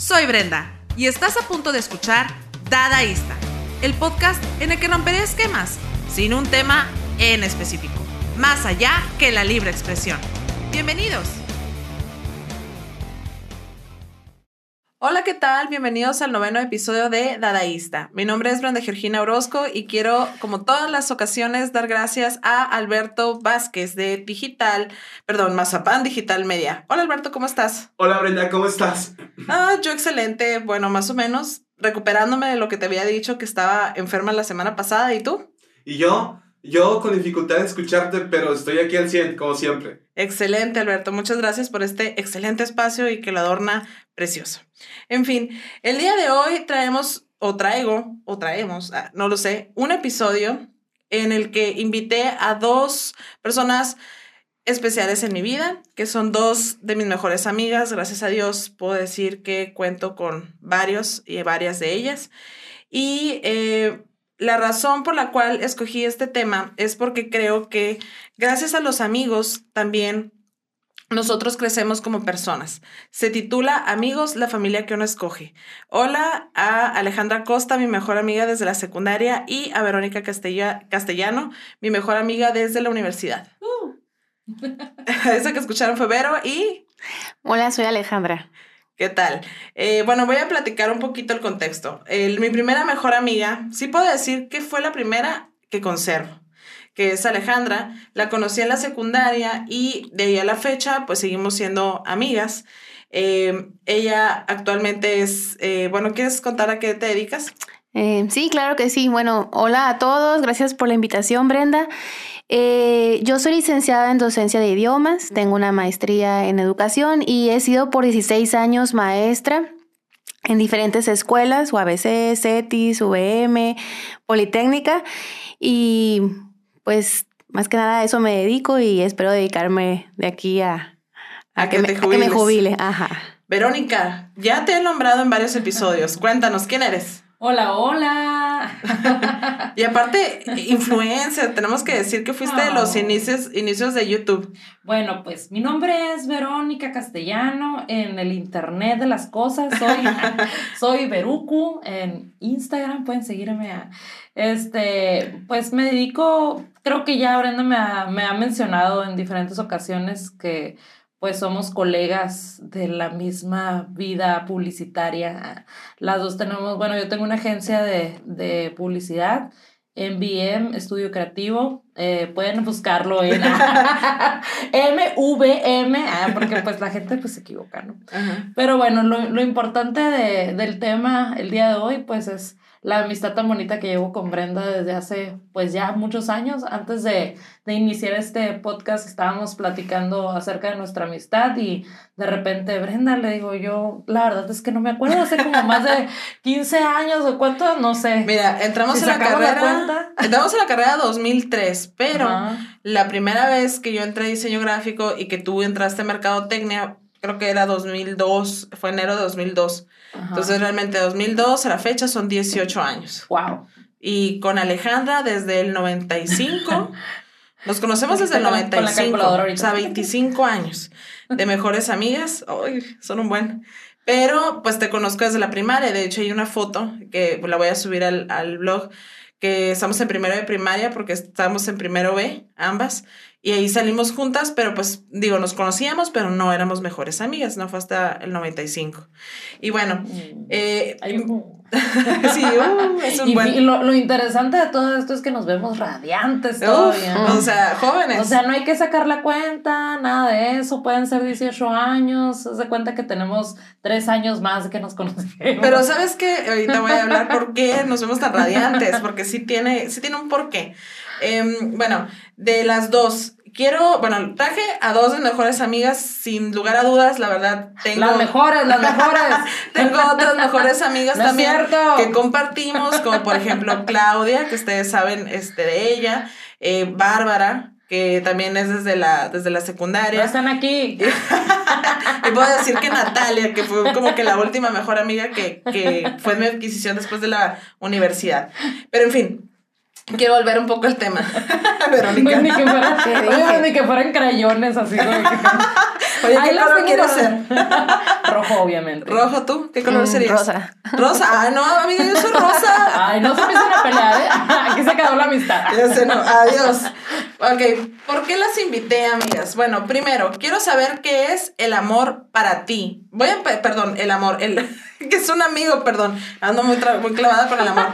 Soy Brenda y estás a punto de escuchar Dadaísta, el podcast en el que romperé esquemas sin un tema en específico, más allá que la libre expresión. Bienvenidos. Hola, ¿qué tal? Bienvenidos al noveno episodio de Dadaísta. Mi nombre es Brenda Georgina Orozco y quiero, como todas las ocasiones, dar gracias a Alberto Vázquez de Digital, perdón, Mazapán Digital Media. Hola, Alberto, ¿cómo estás? Hola, Brenda, ¿cómo estás? Ah, yo excelente, bueno, más o menos, recuperándome de lo que te había dicho que estaba enferma la semana pasada. ¿Y tú? ¿Y yo? Yo con dificultad de escucharte, pero estoy aquí al 100, como siempre. Excelente, Alberto. Muchas gracias por este excelente espacio y que lo adorna precioso. En fin, el día de hoy traemos, o traigo, o traemos, ah, no lo sé, un episodio en el que invité a dos personas especiales en mi vida, que son dos de mis mejores amigas. Gracias a Dios puedo decir que cuento con varios y varias de ellas. Y eh, la razón por la cual escogí este tema es porque creo que gracias a los amigos también nosotros crecemos como personas. Se titula Amigos, la familia que uno escoge. Hola a Alejandra Costa, mi mejor amiga desde la secundaria, y a Verónica Castellano, mi mejor amiga desde la universidad. Uh. Esa que escucharon fue Vero y... Hola, soy Alejandra. ¿Qué tal? Eh, bueno, voy a platicar un poquito el contexto. mi primera mejor amiga, sí puedo decir que fue la primera que conservo, que es Alejandra. La conocí en la secundaria y de ahí a la fecha, pues seguimos siendo amigas. Eh, ella actualmente es, eh, bueno, ¿quieres contar a qué te dedicas? sí, claro que sí. Bueno, hola a todos, gracias por la invitación, Brenda. Eh, yo soy licenciada en docencia de idiomas, tengo una maestría en educación y he sido por 16 años maestra en diferentes escuelas, UABC, CETIS, VM, Politécnica y pues más que nada a eso me dedico y espero dedicarme de aquí a, que, me, a que me jubile. Ajá. Verónica, ya te he nombrado en varios episodios. Cuéntanos, ¿quién eres? Hola, hola. y aparte, influencer, tenemos que decir que fuiste de los inicios, inicios de YouTube. Bueno, pues mi nombre es Verónica Castellano en el Internet de las Cosas. Soy, soy Veruku en Instagram, pueden seguirme a. Este, pues me dedico, creo que ya Brenda me me ha mencionado en diferentes ocasiones que pues somos colegas de la misma vida publicitaria. Las dos tenemos, bueno, yo tengo una agencia de, de publicidad, MVM, Estudio Creativo, eh, pueden buscarlo en MVM, ah, porque pues la gente pues se equivoca, ¿no? Pero bueno, lo, lo importante de, del tema el día de hoy pues es la amistad tan bonita que llevo con Brenda desde hace pues ya muchos años. Antes de, de, iniciar este podcast estábamos platicando acerca de nuestra amistad y de repente Brenda le digo yo, la verdad es que no me acuerdo, hace como más de 15 años o cuánto, no sé. Mira, entramos en la carrera, entramos en la carrera 2003, pero la primera vez que yo entré a diseño gráfico y que tú entraste a mercadotecnia, creo que era 2002, fue enero de 2002. Entonces, realmente 2002 a la fecha son 18 años. Wow. Y con Alejandra desde el 95. Nos conocemos desde el 95. o sea, 25 años de mejores amigas. Ay, son un buen. Pero pues te conozco desde la primaria. De hecho, hay una foto que la voy a subir al, al blog que estamos en primero de primaria porque estamos en primero B, ambas. Y ahí salimos juntas, pero pues digo, nos conocíamos, pero no éramos mejores amigas, no fue hasta el 95. Y bueno, mm. eh, sí, uh, es un y, buen... y lo, lo, interesante de todo esto es que nos vemos radiantes todavía. O sea, jóvenes. O sea, no hay que sacar la cuenta, nada de eso. Pueden ser 18 años. Se cuenta que tenemos tres años más que nos conocemos. Pero ¿sabes qué? Ahorita voy a hablar por qué nos vemos tan radiantes, porque sí tiene, sí tiene un porqué. Em, bueno, de las dos, quiero, bueno, traje a dos de mejores amigas, sin lugar a dudas, la verdad, tengo... Las mejores, las mejores. tengo otras mejores amigas también que compartimos, como por ejemplo Claudia, que ustedes saben este, de ella, eh, Bárbara, que también es desde la, desde la secundaria. están aquí. y puedo decir que Natalia, que fue como que la última mejor amiga que, que fue mi adquisición después de la universidad. Pero en fin, Quiero volver un poco al tema, Verónica. ni, que fuera, ni que fueran crayones así. Oye, ¿qué color quieres ser? Rojo, obviamente. ¿Rojo tú? ¿Qué color Mm, serías? rosa. Rosa. Ay, no, amiga, yo soy rosa. Ay, no se empiezan a pelear, ¿eh? Aquí se acabó la amistad. Ya sé, no. Adiós. Ok, ¿por qué las invité, amigas? Bueno, primero, quiero saber qué es el amor para ti. Voy a, pe- perdón, el amor, el, que es un amigo, perdón. Ando muy, muy clavada con el amor.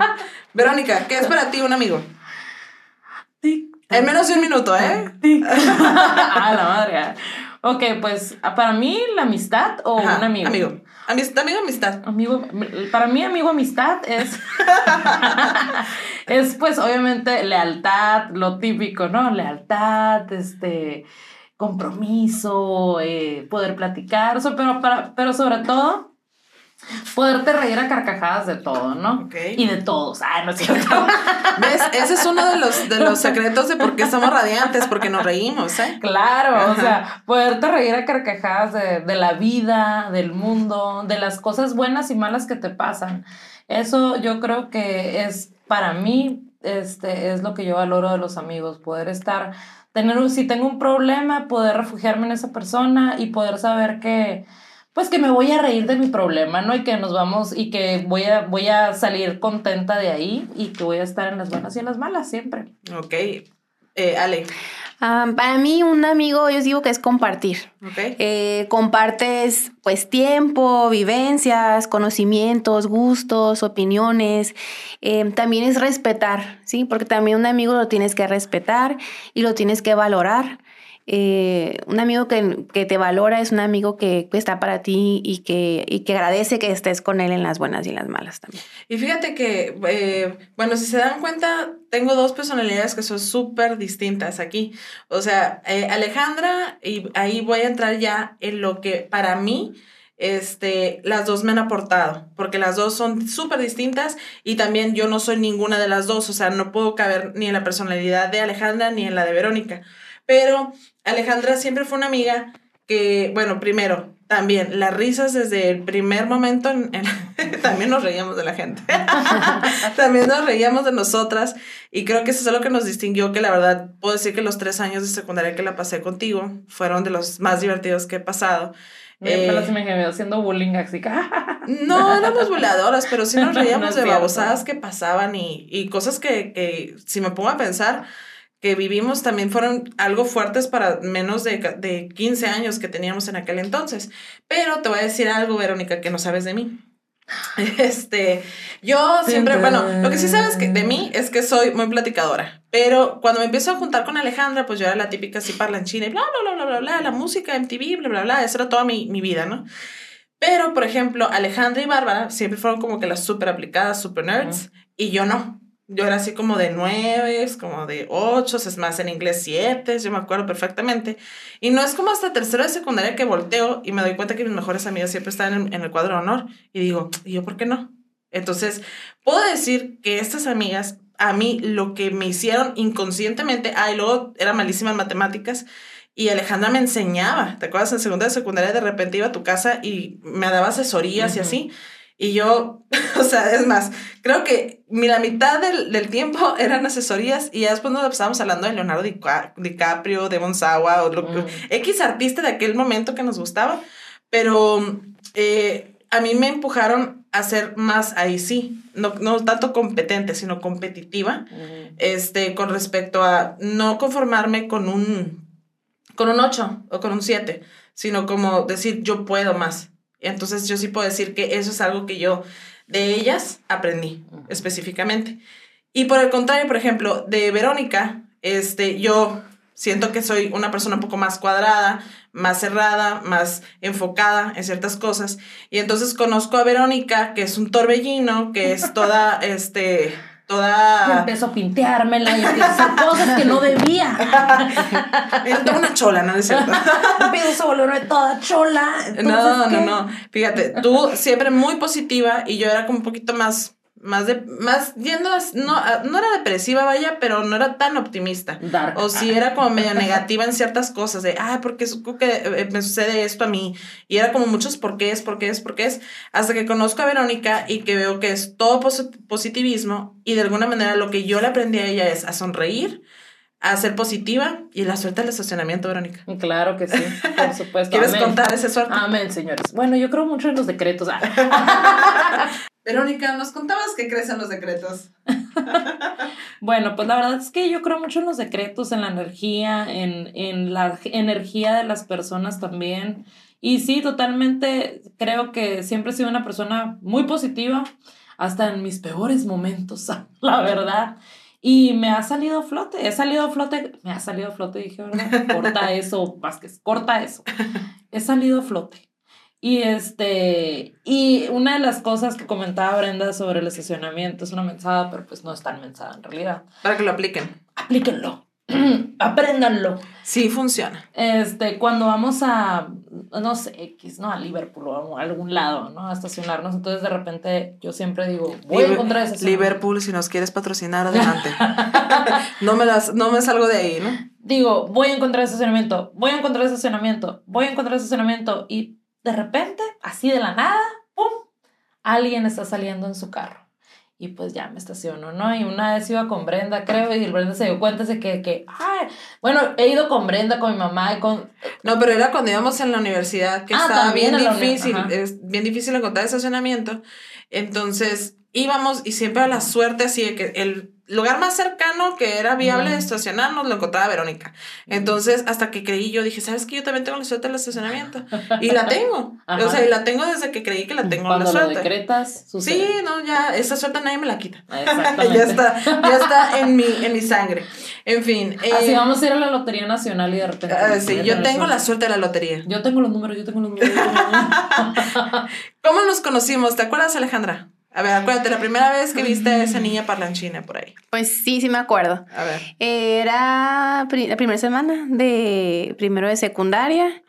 Verónica, ¿qué es para ti un amigo? En menos de un minuto, ¿eh? ah, la madre. Ok, pues para mí la amistad o Ajá, un amigo. Amigo. Amist- amigo, amistad. Amigo, para mí amigo amistad es es pues obviamente lealtad, lo típico, ¿no? Lealtad, este compromiso, eh, poder platicar, so- pero para, pero sobre todo poderte reír a carcajadas de todo, ¿no? Y de todos. Ah, no es cierto. ¿Ves? Ese es uno de los, de los secretos de por qué somos radiantes, porque nos reímos, ¿eh? Claro, o Ajá. sea, poderte reír a carcajadas de, de la vida, del mundo, de las cosas buenas y malas que te pasan. Eso yo creo que es para mí, este, es lo que yo valoro de los amigos, poder estar, tener, un- si tengo un problema, poder refugiarme en esa persona y poder saber que, pues que me voy a reír de mi problema, ¿no? Y que nos vamos y que voy a, voy a salir contenta de ahí y que voy a estar en las buenas y en las malas siempre. Ok. Eh, Ale. Ah, para mí, un amigo, yo digo que es compartir. Ok. Eh, compartes pues tiempo, vivencias, conocimientos, gustos, opiniones. Eh, también es respetar, ¿sí? Porque también un amigo lo tienes que respetar y lo tienes que valorar. Eh, un amigo que, que te valora es un amigo que, está para ti y que, y que agradece que estés con él en las buenas y en las malas también. Y fíjate que, eh, bueno, si se dan cuenta, tengo dos personalidades que son súper distintas aquí. O sea, eh, Alejandra, y ahí voy a entrar ya en lo que para mí, este, las dos me han aportado, porque las dos son súper distintas y también yo no soy ninguna de las dos, o sea, no puedo caber ni en la personalidad de Alejandra ni en la de Verónica. Pero Alejandra siempre fue una amiga que, bueno, primero, también las risas desde el primer momento, en- en- también nos reíamos de la gente, también nos reíamos de nosotras y creo que eso es lo que nos distinguió, que la verdad puedo decir que los tres años de secundaria que la pasé contigo fueron de los más divertidos que he pasado. Me, Eh, me las imaginé haciendo bullying así no éramos voladoras, pero sí nos No reíamos es de cierto. babosadas que pasaban y, y cosas que, que, si me pongo a pensar, que vivimos también fueron algo fuertes para menos de, de 15 años que teníamos en aquel entonces. Pero te voy a decir algo, Verónica, que no sabes de mí. Este, yo siempre, bueno, lo que sí sabes que de mí es que soy muy platicadora, pero cuando me empiezo a juntar con Alejandra, pues yo era la típica así parlanchina y bla, bla, bla, bla, bla, bla, la música, MTV, bla, bla, bla, eso era toda mi, mi vida, ¿no? Pero, por ejemplo, Alejandra y Bárbara siempre fueron como que las súper aplicadas, súper nerds, y yo no. Yo era así como de nueve, como de ocho, es más en inglés siete, yo me acuerdo perfectamente. Y no es como hasta tercero de secundaria que volteo y me doy cuenta que mis mejores amigas siempre están en, en el cuadro de honor. Y digo, ¿y yo por qué no? Entonces, puedo decir que estas amigas, a mí lo que me hicieron inconscientemente, ah, y luego era malísima en matemáticas, y Alejandra me enseñaba, ¿te acuerdas? En segunda de secundaria de repente iba a tu casa y me daba asesorías y así. Y yo, o sea, es más, creo que mi- la mitad del, del tiempo eran asesorías y ya después nos estábamos hablando de Leonardo Dica- DiCaprio, de Bonsawa o lo que, Mm. X artista de aquel momento que nos gustaba, pero eh, a mí me empujaron a ser más ahí sí, no, no tanto competente, sino competitiva este, con respecto a no conformarme con un, con un 8 o con un 7, sino como decir yo puedo más. Entonces yo sí puedo decir que eso es algo que yo de ellas aprendí específicamente. Y por el contrario, por ejemplo, de Verónica, este, yo siento que soy una persona un poco más cuadrada, más cerrada, más enfocada en ciertas cosas. Y entonces conozco a Verónica, que es un torbellino, que es toda, este, Y toda... empiezo a pinteármela y empiezo a hacer cosas que no debía. Toda una chola, ¿no es cierto? empiezo a volverme toda chola. No, no, ¿qué? no. Fíjate, tú siempre muy positiva y yo era como un poquito más, más de, más yendo, a- no, no era depresiva, vaya, pero no era tan optimista. Dark. O si era como medio negativa en ciertas cosas, de, ay, ¿por qué su- que, eh, me sucede esto a mí? Y era como muchos por qué es, por qué es, por qué es, hasta que conozco a Verónica y que veo que es todo posi- positivismo y de alguna manera lo que yo le aprendí a ella es a sonreír, a ser positiva y la suerte del estacionamiento, Verónica. Claro que sí, por supuesto. ¿Quieres Amén. contar esa suerte? Amén, señores. Bueno, yo creo mucho en los decretos. Verónica, nos contabas que crees en los decretos. Bueno, pues la verdad es que yo creo mucho en los decretos, en la energía, en, en la energía de las personas también. Y sí, totalmente creo que siempre he sido una persona muy positiva, hasta en mis peores momentos, la verdad. Y me ha salido a flote, he salido a flote, me ha salido a flote, dije, ¿verdad? Corta eso, Vázquez, corta eso. He salido a flote. Y este, y una de las cosas que comentaba Brenda sobre el estacionamiento es una mensada, pero pues no es tan mensada en realidad. Para que lo apliquen. Aplíquenlo, apréndanlo. Sí, funciona. Este, cuando vamos a, no sé, X, ¿no? A Liverpool o a algún lado, ¿no? A estacionarnos, entonces de repente yo siempre digo, voy a encontrar ese Liverpool, si nos quieres patrocinar, adelante. no, me las, no me salgo de ahí, ¿no? Digo, voy a encontrar estacionamiento, voy a encontrar estacionamiento, voy a encontrar estacionamiento y de repente, así de la nada, ¡pum! Alguien está saliendo en su carro. Y pues ya me estaciono, ¿no? Y una vez iba con Brenda, creo, y Brenda se dio cuenta de que, que, ay, bueno, he ido con Brenda, con mi mamá y con... No, pero era cuando íbamos en la universidad, que Ah, estaba bien difícil, es bien difícil encontrar estacionamiento. Entonces íbamos y siempre a la suerte así de que el lugar más cercano que era viable de estacionarnos lo encontraba Verónica. Entonces, hasta que creí yo, dije, ¿sabes qué? Yo también tengo la suerte del estacionamiento. Y la tengo. Ajá. O sea, y la tengo desde que creí que la tengo la Cuando lo suerte. decretas, sucede. Sí, no, ya, esa suerte nadie me la quita. Ya está, ya está en mi, en mi sangre. En fin. eh, Así vamos a ir a la Lotería Nacional y de repente... ah, sí, yo tengo la suerte. suerte de la lotería. Yo tengo los números, yo tengo los números. yo tengo los números. ¿Cómo nos conocimos? ¿Te acuerdas, Alejandra? A ver, acuérdate, la primera vez que viste a esa niña parlanchina por ahí. Pues sí, sí me acuerdo. A ver. Era la primera semana de primero de secundaria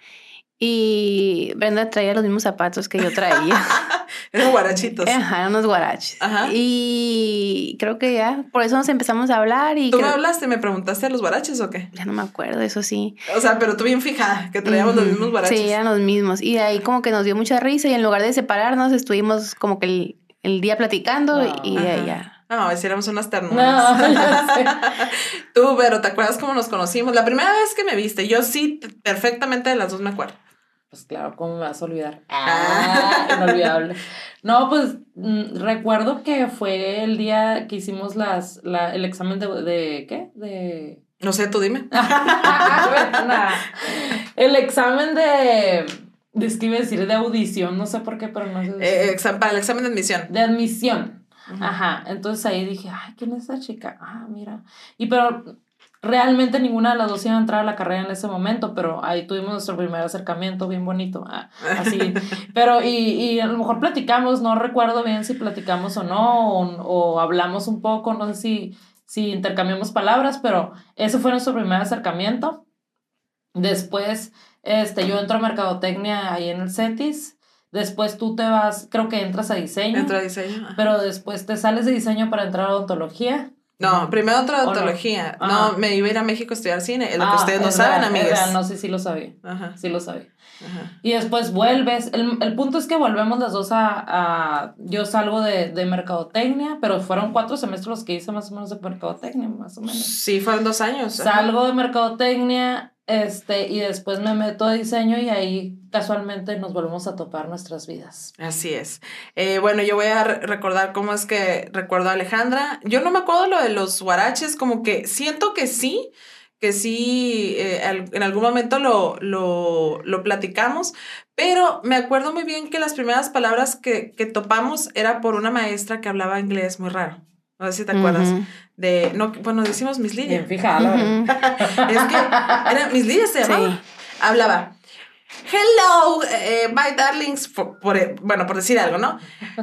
y Brenda traía los mismos zapatos que yo traía. Eran guarachitos. Ajá, eran unos guaraches. Ajá. Y creo que ya, por eso nos empezamos a hablar y ¿Tú me creo- hablaste? ¿Me preguntaste de los guaraches o qué? ya no me acuerdo, eso sí. O sea, pero tú bien fijada, que traíamos los mismos guaraches. Sí, eran los mismos. Y de ahí como que nos dio mucha risa y en lugar de separarnos estuvimos como que el, el día platicando No. y Ajá. ya. No, éramos unas ternuras. No. Tú, pero ¿te acuerdas cómo nos conocimos? La primera vez que me viste, yo sí, perfectamente de las dos me acuerdo. Pues claro, ¿cómo me vas a olvidar? Ah, inolvidable. No, pues mm, recuerdo que fue el día que hicimos las, la, el examen de, de ¿qué? De... No sé, tú dime. Nah. el examen de... es que iba a decir de audición, no sé por qué, pero no sé. Eh, exam- para el examen de admisión. de admisión. Ujú. Ajá, entonces ahí dije, ay, ¿quién es esa chica? Ah, mira. Y pero realmente ninguna de las dos iba a entrar a la carrera en ese momento, pero ahí tuvimos nuestro primer acercamiento bien bonito, ah, así. Pero, y, y a lo mejor platicamos, no recuerdo bien si platicamos o no, o, o hablamos un poco, no sé si, si intercambiamos palabras, pero ese fue nuestro primer acercamiento. Después, este, yo entro a mercadotecnia ahí en el CETIS. Después tú te vas, creo que entras a diseño. Entra a diseño. ajá. Pero después te sales de diseño para entrar a odontología. No, primero otra ¿O no? odontología. No, me iba a ir a México a estudiar cine. Es lo que Ah, ustedes no saben, real, es amigas. real, No sé si lo sabía. Ajá, Sí lo sabía. Ajá. Y después vuelves. El, el punto es que volvemos las dos a. a- yo salgo de, de mercadotecnia, pero fueron cuatro semestres los que hice más o menos de mercadotecnia, más o menos. Sí, fueron dos años. ajá. Salgo de mercadotecnia, este, y después me meto a diseño y ahí casualmente nos volvemos a topar nuestras vidas. Así es. Eh, bueno, yo voy a re- recordar cómo es que recuerdo a Alejandra. Yo no me acuerdo lo de los guaraches, como que siento que sí, que sí, eh, en algún momento lo, lo, lo platicamos, pero me acuerdo muy bien que las primeras palabras que, que topamos era por una maestra que hablaba inglés muy raro. No sé si te acuerdas. Ujú. De, no, bueno, decimos Miss Lidia. Bien fijada, la verdad. Ujú. Es que era Miss Lidia se llamaba. Sí. Hablaba. Hello, eh, my darlings. Por, por- bueno, por decir algo, ¿no?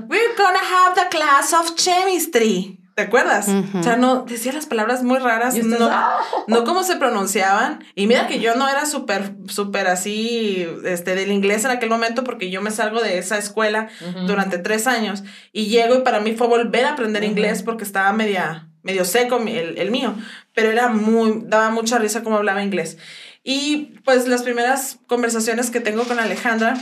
We're gonna have the class of chemistry. ¿Te acuerdas? O sea, no, decía las palabras muy raras, no, ¡ah! no cómo se pronunciaban. Y mira que yo no era súper, súper así, este, del inglés en aquel momento, porque yo me salgo de esa escuela durante tres años y llego y para mí fue volver a aprender inglés porque estaba media, medio seco el, el mío, pero era muy, daba mucha risa cómo hablaba inglés. Y pues las primeras conversaciones que tengo con Alejandra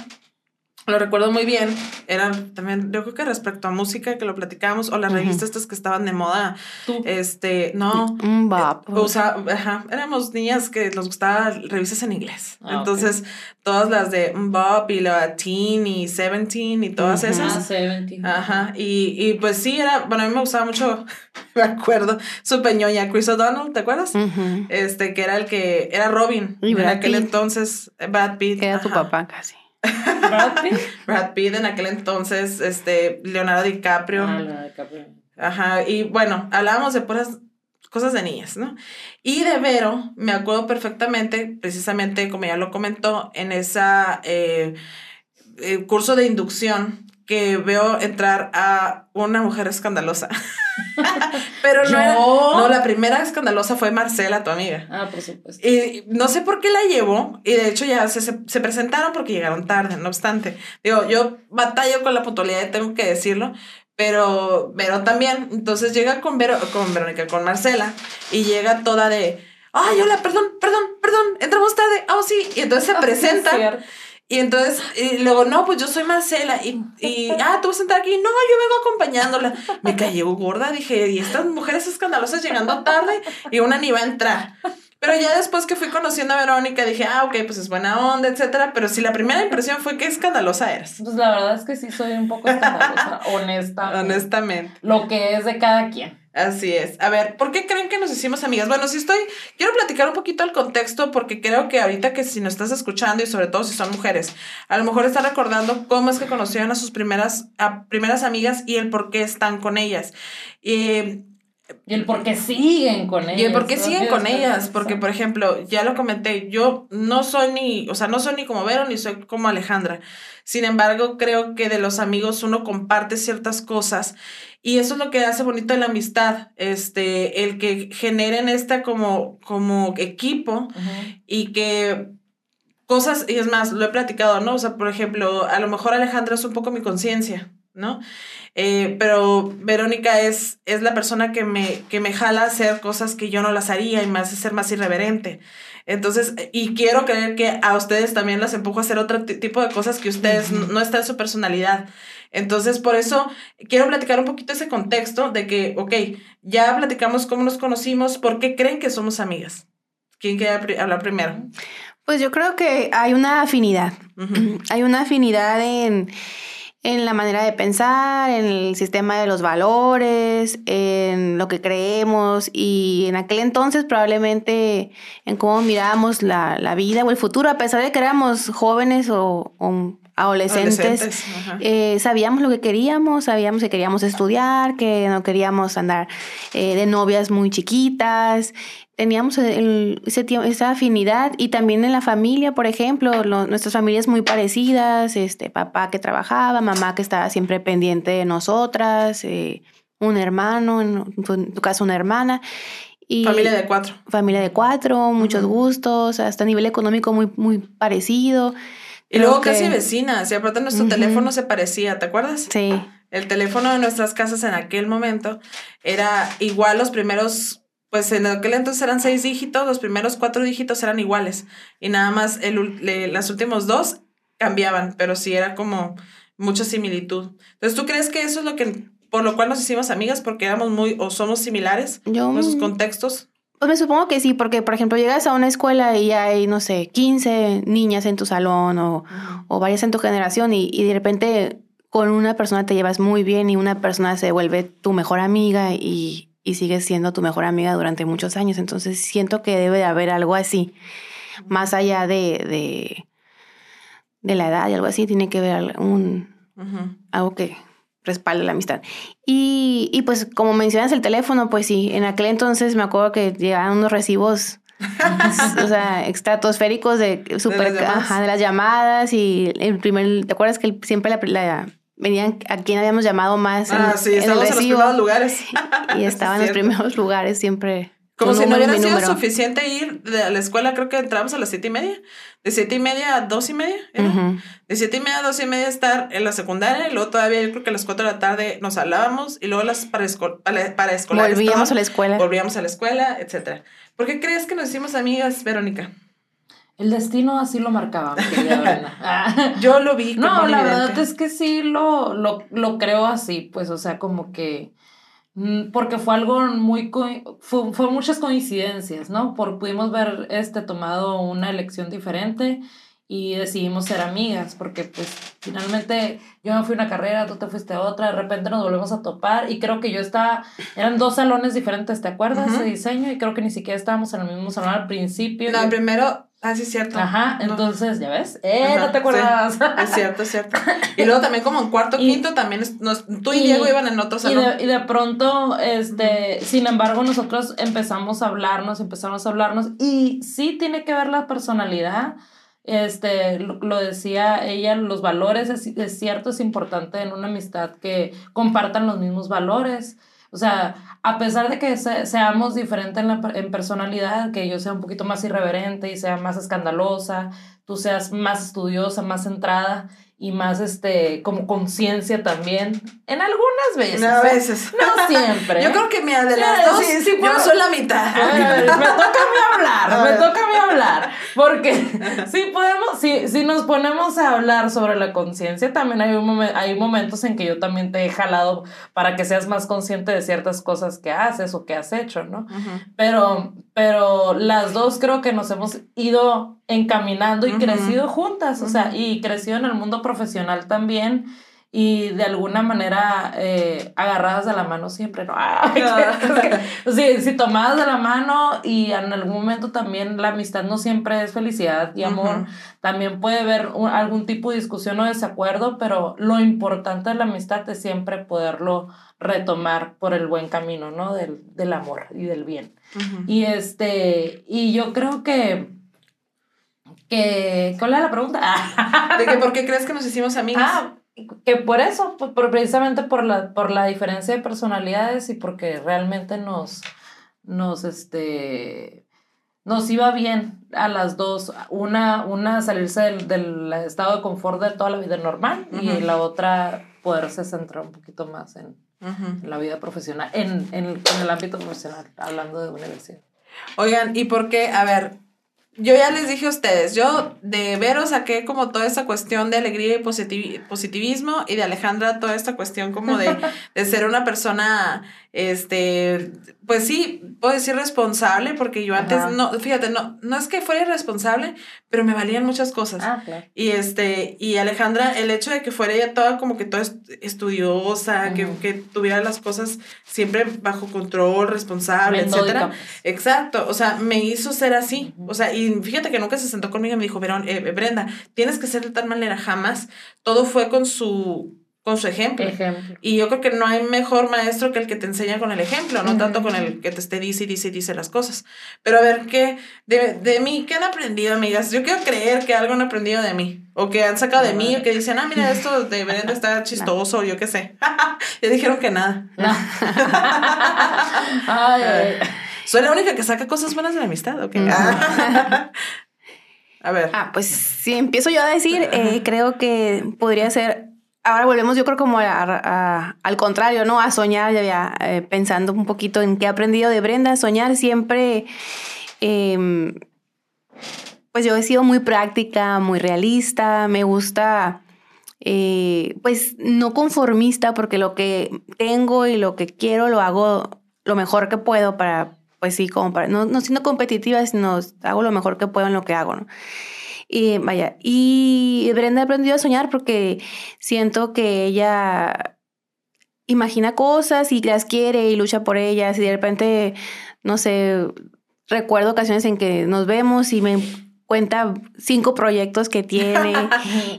lo recuerdo muy bien. Era también, yo creo que respecto a música que lo platicábamos, o las revistas estas que estaban de moda. Tú. Este, no. Un bop. O sea, ajá, éramos niñas que nos gustaban revistas en inglés. Ah. Entonces, todas las de Bob y la Teen y Seventeen y todas Ujú. Ah, esas. Seventeen. Ajá, y, y pues sí, era, bueno, a mí me gustaba mucho, me acuerdo, su peñoña, Chris O'Donnell, ¿te acuerdas? Ujú. Este, que era el que, era Robin, Y en aquel entonces, Brad Pitt. Era tu ajá. papá casi. Brad Pitt. Brad Pitt en aquel entonces, este, Leonardo DiCaprio. Ah, la de Capri. Ajá, y bueno, hablábamos de puras cosas de niñas, ¿no? Y de Vero, me acuerdo perfectamente, precisamente como ya lo comentó, en esa eh, eh, curso de inducción que veo entrar a una mujer escandalosa. Pero no, era- no, la primera escandalosa fue Marcela, tu amiga. Ah, por supuesto. Y no sé por qué la llevó, y de hecho ya se, se, se presentaron porque llegaron tarde, no obstante. Digo, yo batallo con la puntualidad, tengo que decirlo, pero Vero también. Entonces llega con, Vero, con Verónica, con Marcela, y llega toda de, ay, hola, perdón, perdón, perdón, entramos tarde, oh sí, y entonces se Ah, Y entonces, y luego, no, pues yo soy Marcela. Y, y ah, tú vas a entrar aquí. No, yo vengo acompañándola. Me cayó gorda. Dije, y estas mujeres escandalosas llegando tarde y una ni va a entrar. Pero ya después que fui conociendo a Verónica, dije, ah, ok, pues es buena onda, etcétera. Pero sí, la primera impresión fue que escandalosa eres. Pues la verdad es que sí soy un poco escandalosa, honesta. Honestamente. Lo que es de cada quien. Así es. A ver, ¿por qué creen que nos hicimos amigas? Bueno, si estoy, quiero platicar un poquito el contexto porque creo que ahorita que si nos estás escuchando y sobre todo si son mujeres, a lo mejor están recordando cómo es que conocieron a sus primeras, primeras amigas y el por qué están con ellas. Y Y el por qué siguen con ellas. y el por qué siguen con ellas, porque por ejemplo, ya lo comenté, yo no soy ni, o sea, no soy ni como Vero ni soy como Alejandra. Sin embargo, creo que de los amigos uno comparte ciertas cosas y eso es lo que hace bonito la amistad, este, el que generen esta como, como equipo y que cosas, y es más, lo he platicado, ¿no? O sea, por ejemplo, a lo mejor Alejandra es un poco mi conciencia, ¿no? Eh, pero Verónica es, es la persona que me, que me jala a hacer cosas que yo no las haría y me hace ser más irreverente. Entonces, y quiero creer que a ustedes también las empujo a hacer otro ti- tipo de cosas que ustedes Ujú. no está en su personalidad. Entonces, por eso quiero platicar un poquito ese contexto de que, ok, ya platicamos cómo nos conocimos, ¿por qué creen que somos amigas? ¿Quién quiere hablar primero? Pues yo creo que hay una afinidad. Hay una afinidad en, en la manera de pensar, en el sistema de los valores, en lo que creemos. Y en aquel entonces probablemente en cómo miramos la, la vida o el futuro, a pesar de que éramos jóvenes o, o adolescentes. Eh, sabíamos lo que queríamos, sabíamos que queríamos estudiar, que no queríamos andar eh, de novias muy chiquitas, teníamos el- ese tiempo, esa afinidad y también en la familia, por ejemplo, lo- nuestras familias muy parecidas, este papá que trabajaba, mamá que estaba siempre pendiente de nosotras, eh, un hermano, en tu, en tu caso una hermana. Y Familia de cuatro. familia de cuatro, muchos gustos, hasta a nivel económico muy, muy parecido. Y luego que- casi vecinas, y aparte nuestro Ujú. teléfono se parecía, ¿te acuerdas? Sí. El teléfono de nuestras casas en aquel momento era igual los primeros, pues en aquel entonces eran seis dígitos, los primeros cuatro dígitos eran iguales y nada más el, le- los últimos dos cambiaban, pero sí era como mucha similitud. Entonces, ¿tú crees que eso es lo que, por lo cual nos hicimos amigas, porque éramos muy o somos similares Yo en nuestros contextos? Pues me supongo que sí, porque por ejemplo llegas a una escuela y hay, no sé, 15 niñas en tu salón o, o varias en tu generación y, y de repente con una persona te llevas muy bien y una persona se vuelve tu mejor amiga y, y sigues siendo tu mejor amiga durante muchos años. Entonces siento que debe de haber algo así, más allá de, de, de la edad y algo así, tiene que haber un, algo que respalde la amistad. Y, y pues como mencionas el teléfono, pues sí, en aquel entonces me acuerdo que llegaban unos recibos, o sea, estratosféricos de super, ajá, de las llamadas y el primer, ¿te acuerdas que siempre la, la- venían a quién habíamos llamado más en- Ah, sí, en, el estamos en los primeros lugares. y estaba en los primeros lugares siempre. Como si no hubiera sido número. suficiente ir de la escuela, creo que entramos a las siete y media. De siete y media a dos y media. De siete y media a dos y media estar en la secundaria y luego todavía yo creo que a las cuatro de la tarde nos hablábamos y luego las para, para, para escolares Volvíamos a la escuela. volvíamos a la escuela, etcétera. ¿Por qué crees que nos hicimos amigas, Verónica? El destino así lo marcaba, mi querida. Yo lo vi. No, como la evidente. verdad es que sí lo, lo, lo creo así, pues, o sea, como que, porque fue algo muy, fue, fue muchas coincidencias, ¿no? Por, pudimos ver, este, tomado una elección diferente y decidimos ser amigas, porque pues finalmente yo me fui a una carrera, tú te fuiste a otra, de repente nos volvemos a topar y creo que yo estaba, eran dos salones diferentes, ¿te acuerdas? Ujú. De diseño y creo que ni siquiera estábamos en el mismo salón al principio. No, Yo- primero, ah, sí, es cierto. Ajá, No. entonces, ¿ya ves? ¡Eh, Ajá, no te acuerdas! Es cierto, es cierto. Y luego también como en cuarto, Y- quinto, también nos- tú y, y- Diego iban en otro Y salón. de, y de pronto, este, sin embargo, nosotros empezamos a hablarnos, empezamos a hablarnos, y sí tiene que ver la personalidad. Este, lo, lo decía ella, los valores, es, es cierto, es importante en una amistad que compartan los mismos valores. O sea, a pesar de que se- seamos diferentes en, la, en personalidad, que yo sea un poquito más irreverente y sea más escandalosa, tú seas más estudiosa, más centrada y más, este, como conciencia también, en algunas veces. a ¿eh? veces. No siempre. Yo creo que mira, de Sí, las dos, sí, sí, yo soy la mitad. A ver, a me toca a mí A hablar, me toca a mí hablar, porque si podemos, si, si nos ponemos a hablar sobre la conciencia, también hay, un momen- hay momentos en que yo también te he jalado para que seas más consciente de ciertas cosas que haces o que has hecho, ¿no? Pero, pero las dos creo que nos hemos ido encaminando y Ujú. crecido juntas, o sea, y crecido en el mundo profesional también. Y de alguna manera eh, agarradas de la mano siempre, ¿no? Ay, que- es que, sí, sí, tomadas de la mano y en algún momento también la amistad no siempre es felicidad y amor. También puede haber un- algún tipo de discusión o desacuerdo, pero lo importante de la amistad es siempre poderlo retomar por el buen camino, ¿no? Del, del amor y del bien. Y este, y yo creo que, que, ¿cuál era la pregunta? ¿De que por qué crees que nos hicimos amigas? Ah, que por eso, por, por- precisamente por la, por la diferencia de personalidades y porque realmente nos, nos, este, nos iba bien a las dos. Una, una salirse del, del estado de confort de toda la vida normal y la otra poderse centrar un poquito más en, En la vida profesional, en, en, en el ámbito profesional, hablando de universidad. Oigan, ¿y por qué? A ver, yo ya les dije a ustedes, yo de Vero saqué como toda esta cuestión de alegría y positivi- positivismo y de Alejandra toda esta cuestión como de, de ser una persona, este, pues sí, puedo decir responsable, porque yo antes, Ajá. no, fíjate, no, no es que fuera irresponsable, pero me valían muchas cosas. Ah, claro. Y este, y Alejandra, el hecho de que fuera ella toda como que toda est- estudiosa, que, que tuviera las cosas siempre bajo control, responsable, etcétera. Metódica. Exacto, o sea, me hizo ser así. O sea, y fíjate que nunca se sentó conmigo y me dijo, Verón, eh, Brenda, tienes que ser de tal manera, jamás. Todo fue con su, con su ejemplo. Ejemplo. Y yo creo que no hay mejor maestro que el que te enseña con el ejemplo, no tanto con el que te esté dice y dice y dice las cosas. Pero a ver, ¿qué de, de mí? ¿Qué han aprendido, amigas? Yo quiero creer que algo han aprendido de mí. O que han sacado de mí, o que dicen, ah, mira, esto de Brenda está chistoso, o yo qué sé. ya dijeron que nada. No. Ay, ay. Soy la única que saca cosas buenas de la amistad, ¿ok? Ujú. a ver. Ah, pues si empiezo yo a decir, eh, creo que podría ser. Ahora volvemos, yo creo, como al contrario, ¿no? A soñar, ya eh, pensando un poquito en qué he aprendido de Brenda. Soñar siempre. em, pues yo he sido muy práctica, muy realista. Me gusta. eh, pues no conformista, porque lo que tengo y lo que quiero lo hago lo mejor que puedo para, pues sí, como para, no, no siendo competitiva, sino hago lo mejor que puedo en lo que hago, ¿no? Y vaya, y Brenda ha aprendido a soñar porque siento que ella imagina cosas y las quiere y lucha por ellas y de repente, no sé, recuerdo ocasiones en que nos vemos y me cuenta cinco proyectos que tiene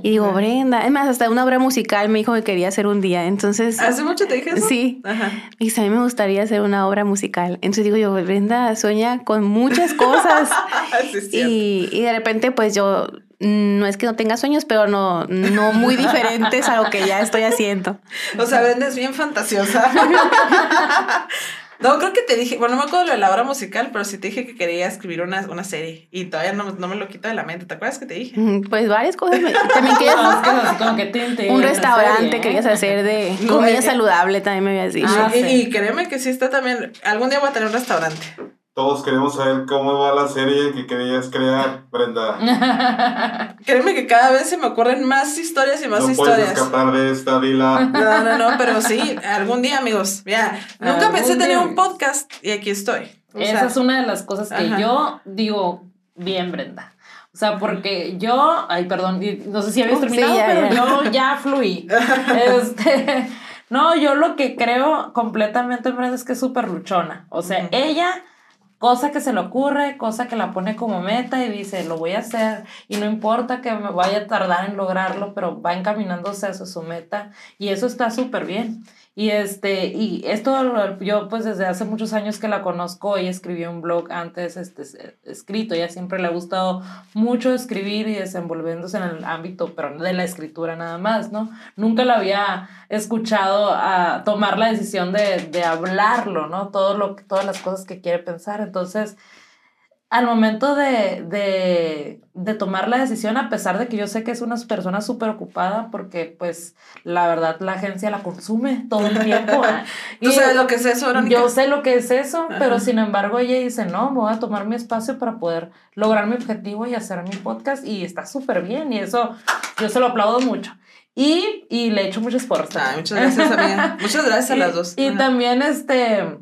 y digo, Brenda, es más, hasta una obra musical me dijo que quería hacer un día, entonces... ¿Hace mucho te dije eso? Sí. Ajá. Y dice, a mí me gustaría hacer una obra musical. Entonces digo yo, Brenda sueña con muchas cosas. sí, y, y de repente, pues yo, mm, no es que no tenga sueños, pero no, no muy diferentes a lo que ya estoy haciendo. O sea, Brenda es bien fantasiosa. No, creo que te dije, bueno, no me acuerdo de la obra musical, pero sí te dije que quería escribir una, una serie y todavía no, no me lo quito de la mente. ¿Te acuerdas que te dije? Mm, Pues varias cosas. me- También No, querías es así como que tin, un restaurante, serie, ¿eh? querías hacer de No, comida eh, saludable, también me habías dicho. Ah, y, sí. y créeme que sí está también. Algún día voy a tener un restaurante. Todos queremos saber cómo va la serie que querías crear, Brenda. Créeme que cada vez se me ocurren más historias y más no historias. puedes escapar de esta, Dila. No, no, no, pero sí, algún día, amigos. Ya, nunca pensé tener un podcast y aquí estoy. O Esa sea, es una de las cosas que ajá. yo digo bien, Brenda. O sea, porque yo, ay, perdón, no sé si habías Sí, terminado, ya, pero ya. yo ya fluí. Este, no, yo lo que creo completamente, Brenda, es que es súper luchona. O sea, ella, cosa que se le ocurre, cosa que la pone como meta y dice, lo voy a hacer, y no importa que me vaya a tardar en lograrlo, pero va encaminándose hacia su meta, y eso está súper bien. Y este, y esto yo pues desde hace muchos años que la conozco, ella escribió un blog antes este, s- escrito, ella siempre le ha gustado mucho escribir y desenvolviéndose en el ámbito, pero de la escritura nada más, ¿no? Nunca la había escuchado a tomar la decisión de, de hablarlo, ¿no? Todo lo, todas las cosas que quiere pensar. Entonces, al momento de, de, de tomar la decisión, a pesar de que yo sé que es una persona súper ocupada, porque pues la verdad la agencia la consume todo el tiempo. ¿eh? ¿Tú Y sabes lo que es eso, Verónica? Yo sé lo que es eso, pero sin embargo ella dice, no, me voy a tomar mi espacio para poder lograr mi objetivo y hacer mi podcast y está súper bien y eso yo se lo aplaudo mucho. Y, y le echo muchas también. muchas gracias, amiga. Muchas gracias a las dos. Y también, este,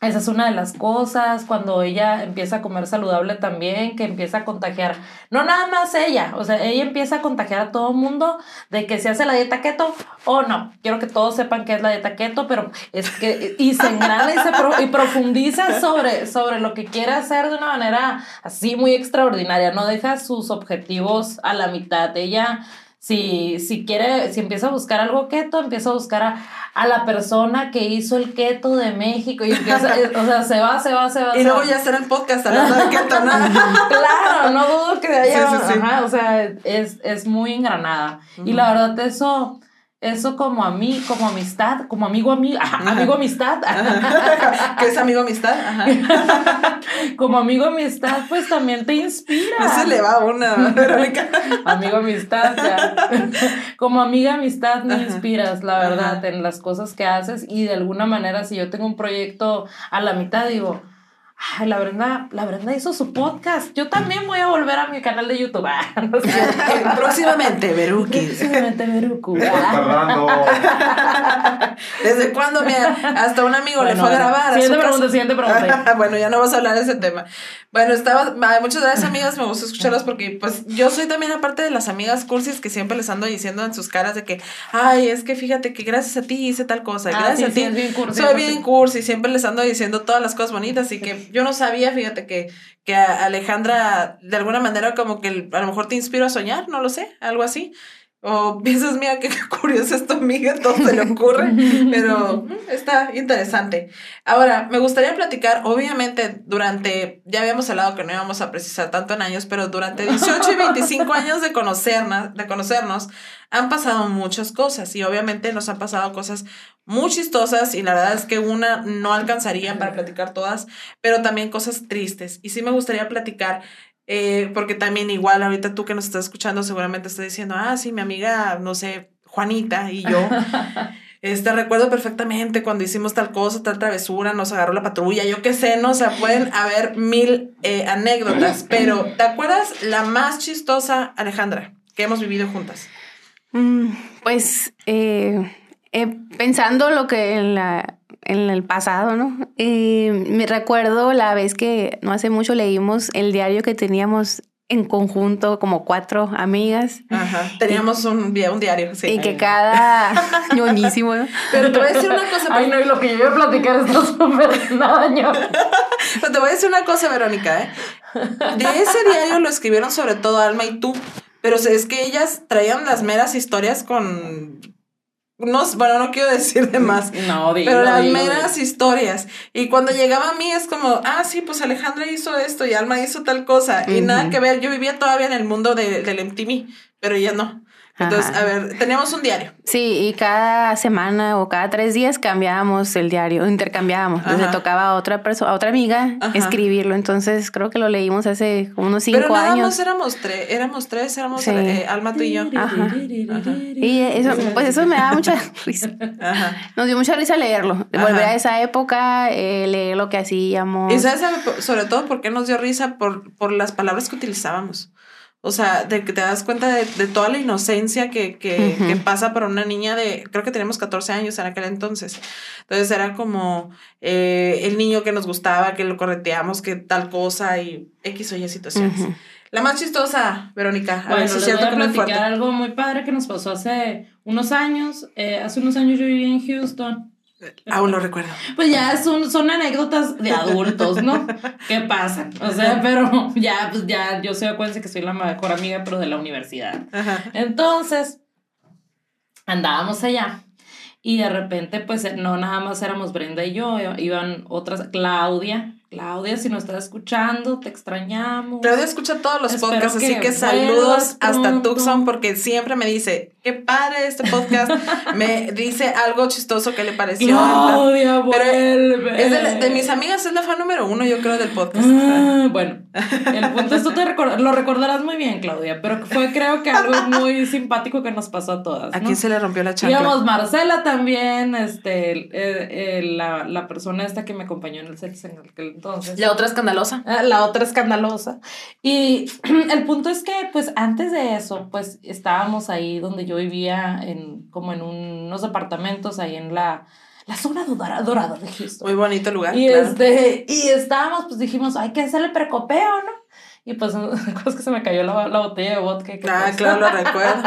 esa es una de las cosas, cuando ella empieza a comer saludable también, que empieza a contagiar, no nada más ella, o sea, ella empieza a contagiar a todo mundo de que se hace la dieta keto o no. Quiero que todos sepan qué es la dieta keto, pero es que, y se engrana y, se y profundiza sobre, sobre lo que quiere hacer de una manera así muy extraordinaria, no deja sus objetivos a la mitad. Ella si, si quiere, si empieza a buscar algo keto, empieza a buscar a, a la persona que hizo el keto de México y empieza, o sea, se va, se va, se va. Y se luego va. ya hacer el podcast hablando de keto, ¿no? Claro, no dudo que de ahí, Sí, sí, sí. ajá, o sea, es, es muy engranada. Y la verdad, eso, eso como a mí, como amistad, como amigo, amigo, amigo amistad, que es amigo amistad. Ajá. como amigo amistad, pues también te inspira. No se le va una, Verónica. Amigo amistad, ya. Como amiga amistad me inspiras, la verdad, Ajá. en las cosas que haces y de alguna manera si yo tengo un proyecto a la mitad digo, ay, la Brenda, la Brenda hizo su podcast, yo también voy a volver a mi canal de YouTube. Ah, no sé. Próximamente, Veruki. Próximamente. Estás Ah. tardando. ¿Desde cuándo? Mira, hasta un amigo le fue a grabar. Siguiente pregunta, siguiente pregunta. bueno, ya no vas a hablar de ese tema. Bueno, estaba, muchas gracias amigas, me gusta escucharlas porque pues yo soy también aparte de las amigas cursis que siempre les ando diciendo en sus caras de que, ay, es que fíjate que gracias a ti hice tal cosa, Ah, gracias sí, a ti. sí, bien cursi, soy bien cursi, siempre les ando diciendo todas las cosas bonitas y que yo no sabía, fíjate que, que a Alejandra de alguna manera como que a lo mejor te inspiro a soñar, no lo sé, algo así. O piensas, mira, qué curioso esto, amiga, todo se le ocurre, pero mm, está interesante. Ahora, me gustaría platicar, obviamente, durante, ya habíamos hablado que no íbamos a precisar tanto en años, pero durante 18 y 25 años de conocernos, de conocernos, han pasado muchas cosas y obviamente nos han pasado cosas muy chistosas y la verdad es que una no alcanzaría para platicar todas, pero también cosas tristes. Y sí me gustaría platicar eh, porque también igual ahorita tú que nos estás escuchando seguramente estás diciendo, ah, sí, mi amiga, no sé, Juanita y yo. Este, recuerdo perfectamente cuando hicimos tal cosa, tal travesura, nos agarró la patrulla, yo qué sé, no, o sea, pueden haber mil eh, anécdotas, pero ¿te acuerdas la más chistosa, Alejandra, que hemos vivido juntas? Mm, Pues eh, eh, pensando lo que en la en el pasado, ¿no? Eh, me recuerdo la vez que no hace mucho leímos el diario que teníamos en conjunto como cuatro amigas Ajá. Teníamos un, di- un diario, sí. y que cada ñoñísimo, ¿no? Pero te voy a decir una cosa, Ay, no, y lo que yo iba a platicar está súper nada, ño. Pero te voy a decir una cosa, Verónica, ¿eh? De ese diario lo escribieron sobre todo Alma y tú, pero es que ellas traían las meras historias con... No, bueno, no quiero decir de más, No, dilo, pero las meras historias. Y cuando llegaba a mí es como, ah, sí, pues Alejandra hizo esto y Alma hizo tal cosa. Y nada que ver, yo vivía todavía en el mundo de- del MTV, pero ella no. Entonces, Ajá. a ver, teníamos un diario. Sí, y cada semana o cada tres días cambiábamos el diario, intercambiábamos. Entonces le tocaba a otra persona, a otra amiga Ajá. escribirlo. Entonces creo que lo leímos hace unos cinco Pero nada años. más éramos tres, éramos tres, éramos Sí. eh, Alma, tú y yo. Ajá. Y eso, pues eso me da mucha risa. Ajá. Nos dio mucha risa leerlo, volver a esa época, eh, leer lo que hacíamos. Y sabes, sobre todo, ¿por qué nos dio risa? Por, por las palabras que utilizábamos. O sea, de que te das cuenta de, de toda la inocencia que, que, Ujú. que pasa para una niña de, creo que teníamos 14 años en aquel entonces. Entonces era como eh, el niño que nos gustaba, que lo correteamos, que tal cosa y X o Y situaciones. Ujú. La más chistosa, Verónica, a Bueno, ver si es les voy a platicar algo muy padre que nos pasó hace unos años. Eh, hace unos años yo vivía en Houston. Aún lo recuerdo. Pues ya son, son anécdotas de adultos, ¿no? ¿Qué pasa? O sea, pero ya, pues ya, yo sé, acuérdense que soy la mejor amiga, pero de la universidad. Ajá. Entonces, andábamos allá y de repente, pues no nada más éramos Brenda y yo, iban otras, Claudia. Claudia, si nos estás escuchando, te extrañamos. Claudia escucha todos los Espero podcasts, así que saludos hasta. Tucson porque siempre me dice, qué padre este podcast, me dice algo chistoso que le pareció. Claudia, Pero vuelve. Es de, la- de mis amigas, es la fan número uno, yo creo, del podcast. Ah, bueno, el punto es, tú te recor- lo recordarás muy bien, Claudia, pero fue creo que algo muy simpático que nos pasó a todas. ¿A ¿no? quién se le rompió la chancla? Íbamos Marcela también, este, eh, eh, la, la persona esta que me acompañó en el sexo en aquel entonces. La otra escandalosa. Ah, La otra escandalosa. Y el punto es que, pues, antes de eso, pues, estábamos ahí donde yo vivía, en, como en unos departamentos ahí en la, la zona dorada, dorada de Houston. Muy bonito lugar. Y, claro. este, y estábamos, pues dijimos, hay que hacerle precopeo, ¿no? Y pues, es que se me cayó la, la botella de vodka. que Ah, pues- claro, lo recuerdo.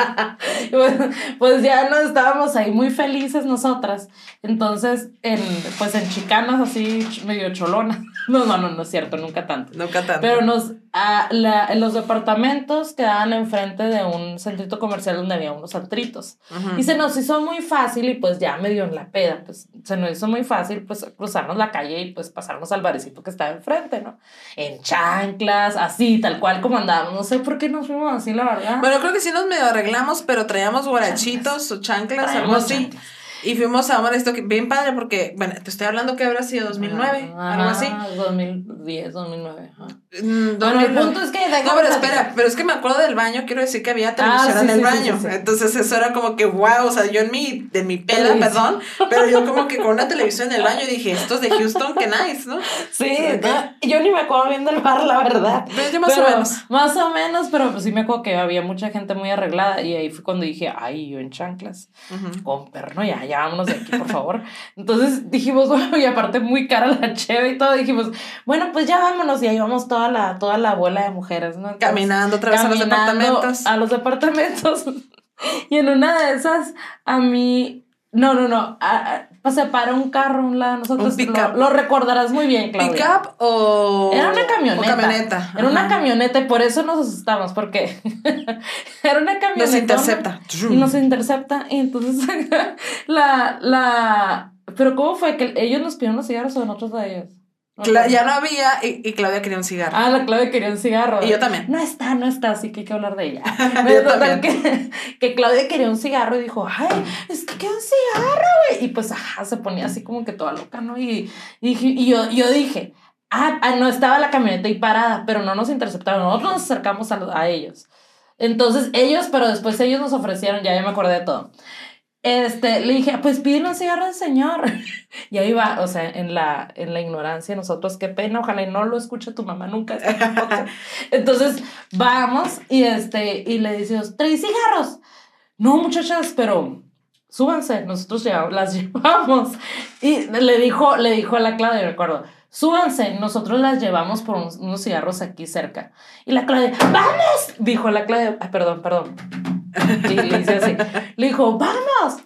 bueno, pues ya no estábamos ahí muy felices nosotras. Entonces, en, pues en chicanas así, medio cholonas. No, no, no, no es cierto, nunca tanto. Nunca tanto. Pero nos, a la, en los departamentos quedaban enfrente de un centrito comercial donde había unos altritos. Ujú. Y se nos hizo muy fácil y pues ya medio en la peda, pues se nos hizo muy fácil pues cruzarnos la calle y pues pasarnos al barecito que estaba enfrente, ¿no? En chanclas, así, tal cual como andábamos. No sé por qué nos fuimos así, la verdad. Bueno, creo que sí nos medio arreglamos, pero traíamos guarachitos o chanclas, algo así. chanclas. Y fuimos a un esto que bien padre porque, bueno, te estoy hablando que habrá sido 2009, Ajá, algo así. 2010, 2009. ajá. Mm, Bueno, el 2009. punto es que... No, pero espera, pero es que me acuerdo del baño, quiero decir que había televisión Ah, sí, en el sí, baño. sí. Entonces eso era como que wow, o sea, yo en mi, de mi Televisión. perdón, pero yo como que con una televisión en el baño dije, estos de Houston, qué nice, ¿no? Sí, no, yo ni me acuerdo bien del bar, la verdad. Pero yo más o menos. Más o menos, pero pues sí me acuerdo que había mucha gente muy arreglada y ahí fue cuando dije, ay, yo en chanclas, Ujú. con perno, ya, ya vámonos de aquí, por favor. Entonces dijimos, bueno, y aparte muy cara la cheve y todo, dijimos, bueno, pues ya vámonos y ahí vamos toda la, toda la bola de mujeres, ¿no? Entonces, Caminando otra vez a los caminando departamentos. A los departamentos. y en una de esas, a mí, no, no, no, a- a- se para un carro a un lado de nosotros. Un lo, lo recordarás muy bien, Claudia. ¿Pick-up o...? Era una camioneta. O camioneta. Era una camioneta y por eso nos asustamos, porque era una camioneta. Nos intercepta. Y nos intercepta. Y entonces la, la. Pero ¿cómo fue? ¿Que ellos nos pidieron los cigarros o nosotros a ellos? Cla- ya no había y, y Claudia quería un cigarro. Ah, la clave quería un cigarro. Y yo también. No está, no está, así que hay que hablar de ella. Yo total también. que, que Claudia quería un cigarro y dijo, ay, es que quiero un cigarro, güey. Y pues, ajá, se ponía así como que toda loca, ¿no? Y, y, dije- y yo, yo dije, ah, ah, no estaba la camioneta ahí parada, pero no nos interceptaron. Nosotros nos acercamos a, a ellos. Entonces, ellos, pero después ellos nos ofrecieron, ya, ya me acordé de todo. Este, le dije, pues pídele un cigarro al señor. Y ahí va, o sea, en la, en la ignorancia, nosotros, qué pena, ojalá y no lo escuche tu mamá nunca. este. Entonces, vamos y este, y le decimos, tres cigarros. No, muchachas, pero súbanse, nosotros ya las llevamos. Y le dijo, le dijo a la Claudia, me acuerdo, súbanse, nosotros las llevamos por unos, unos cigarros aquí cerca. Y la Claudia, ¡vamos! Dijo la Claudia, ay, perdón, perdón. Y le dice así, le dijo, ¡vamos!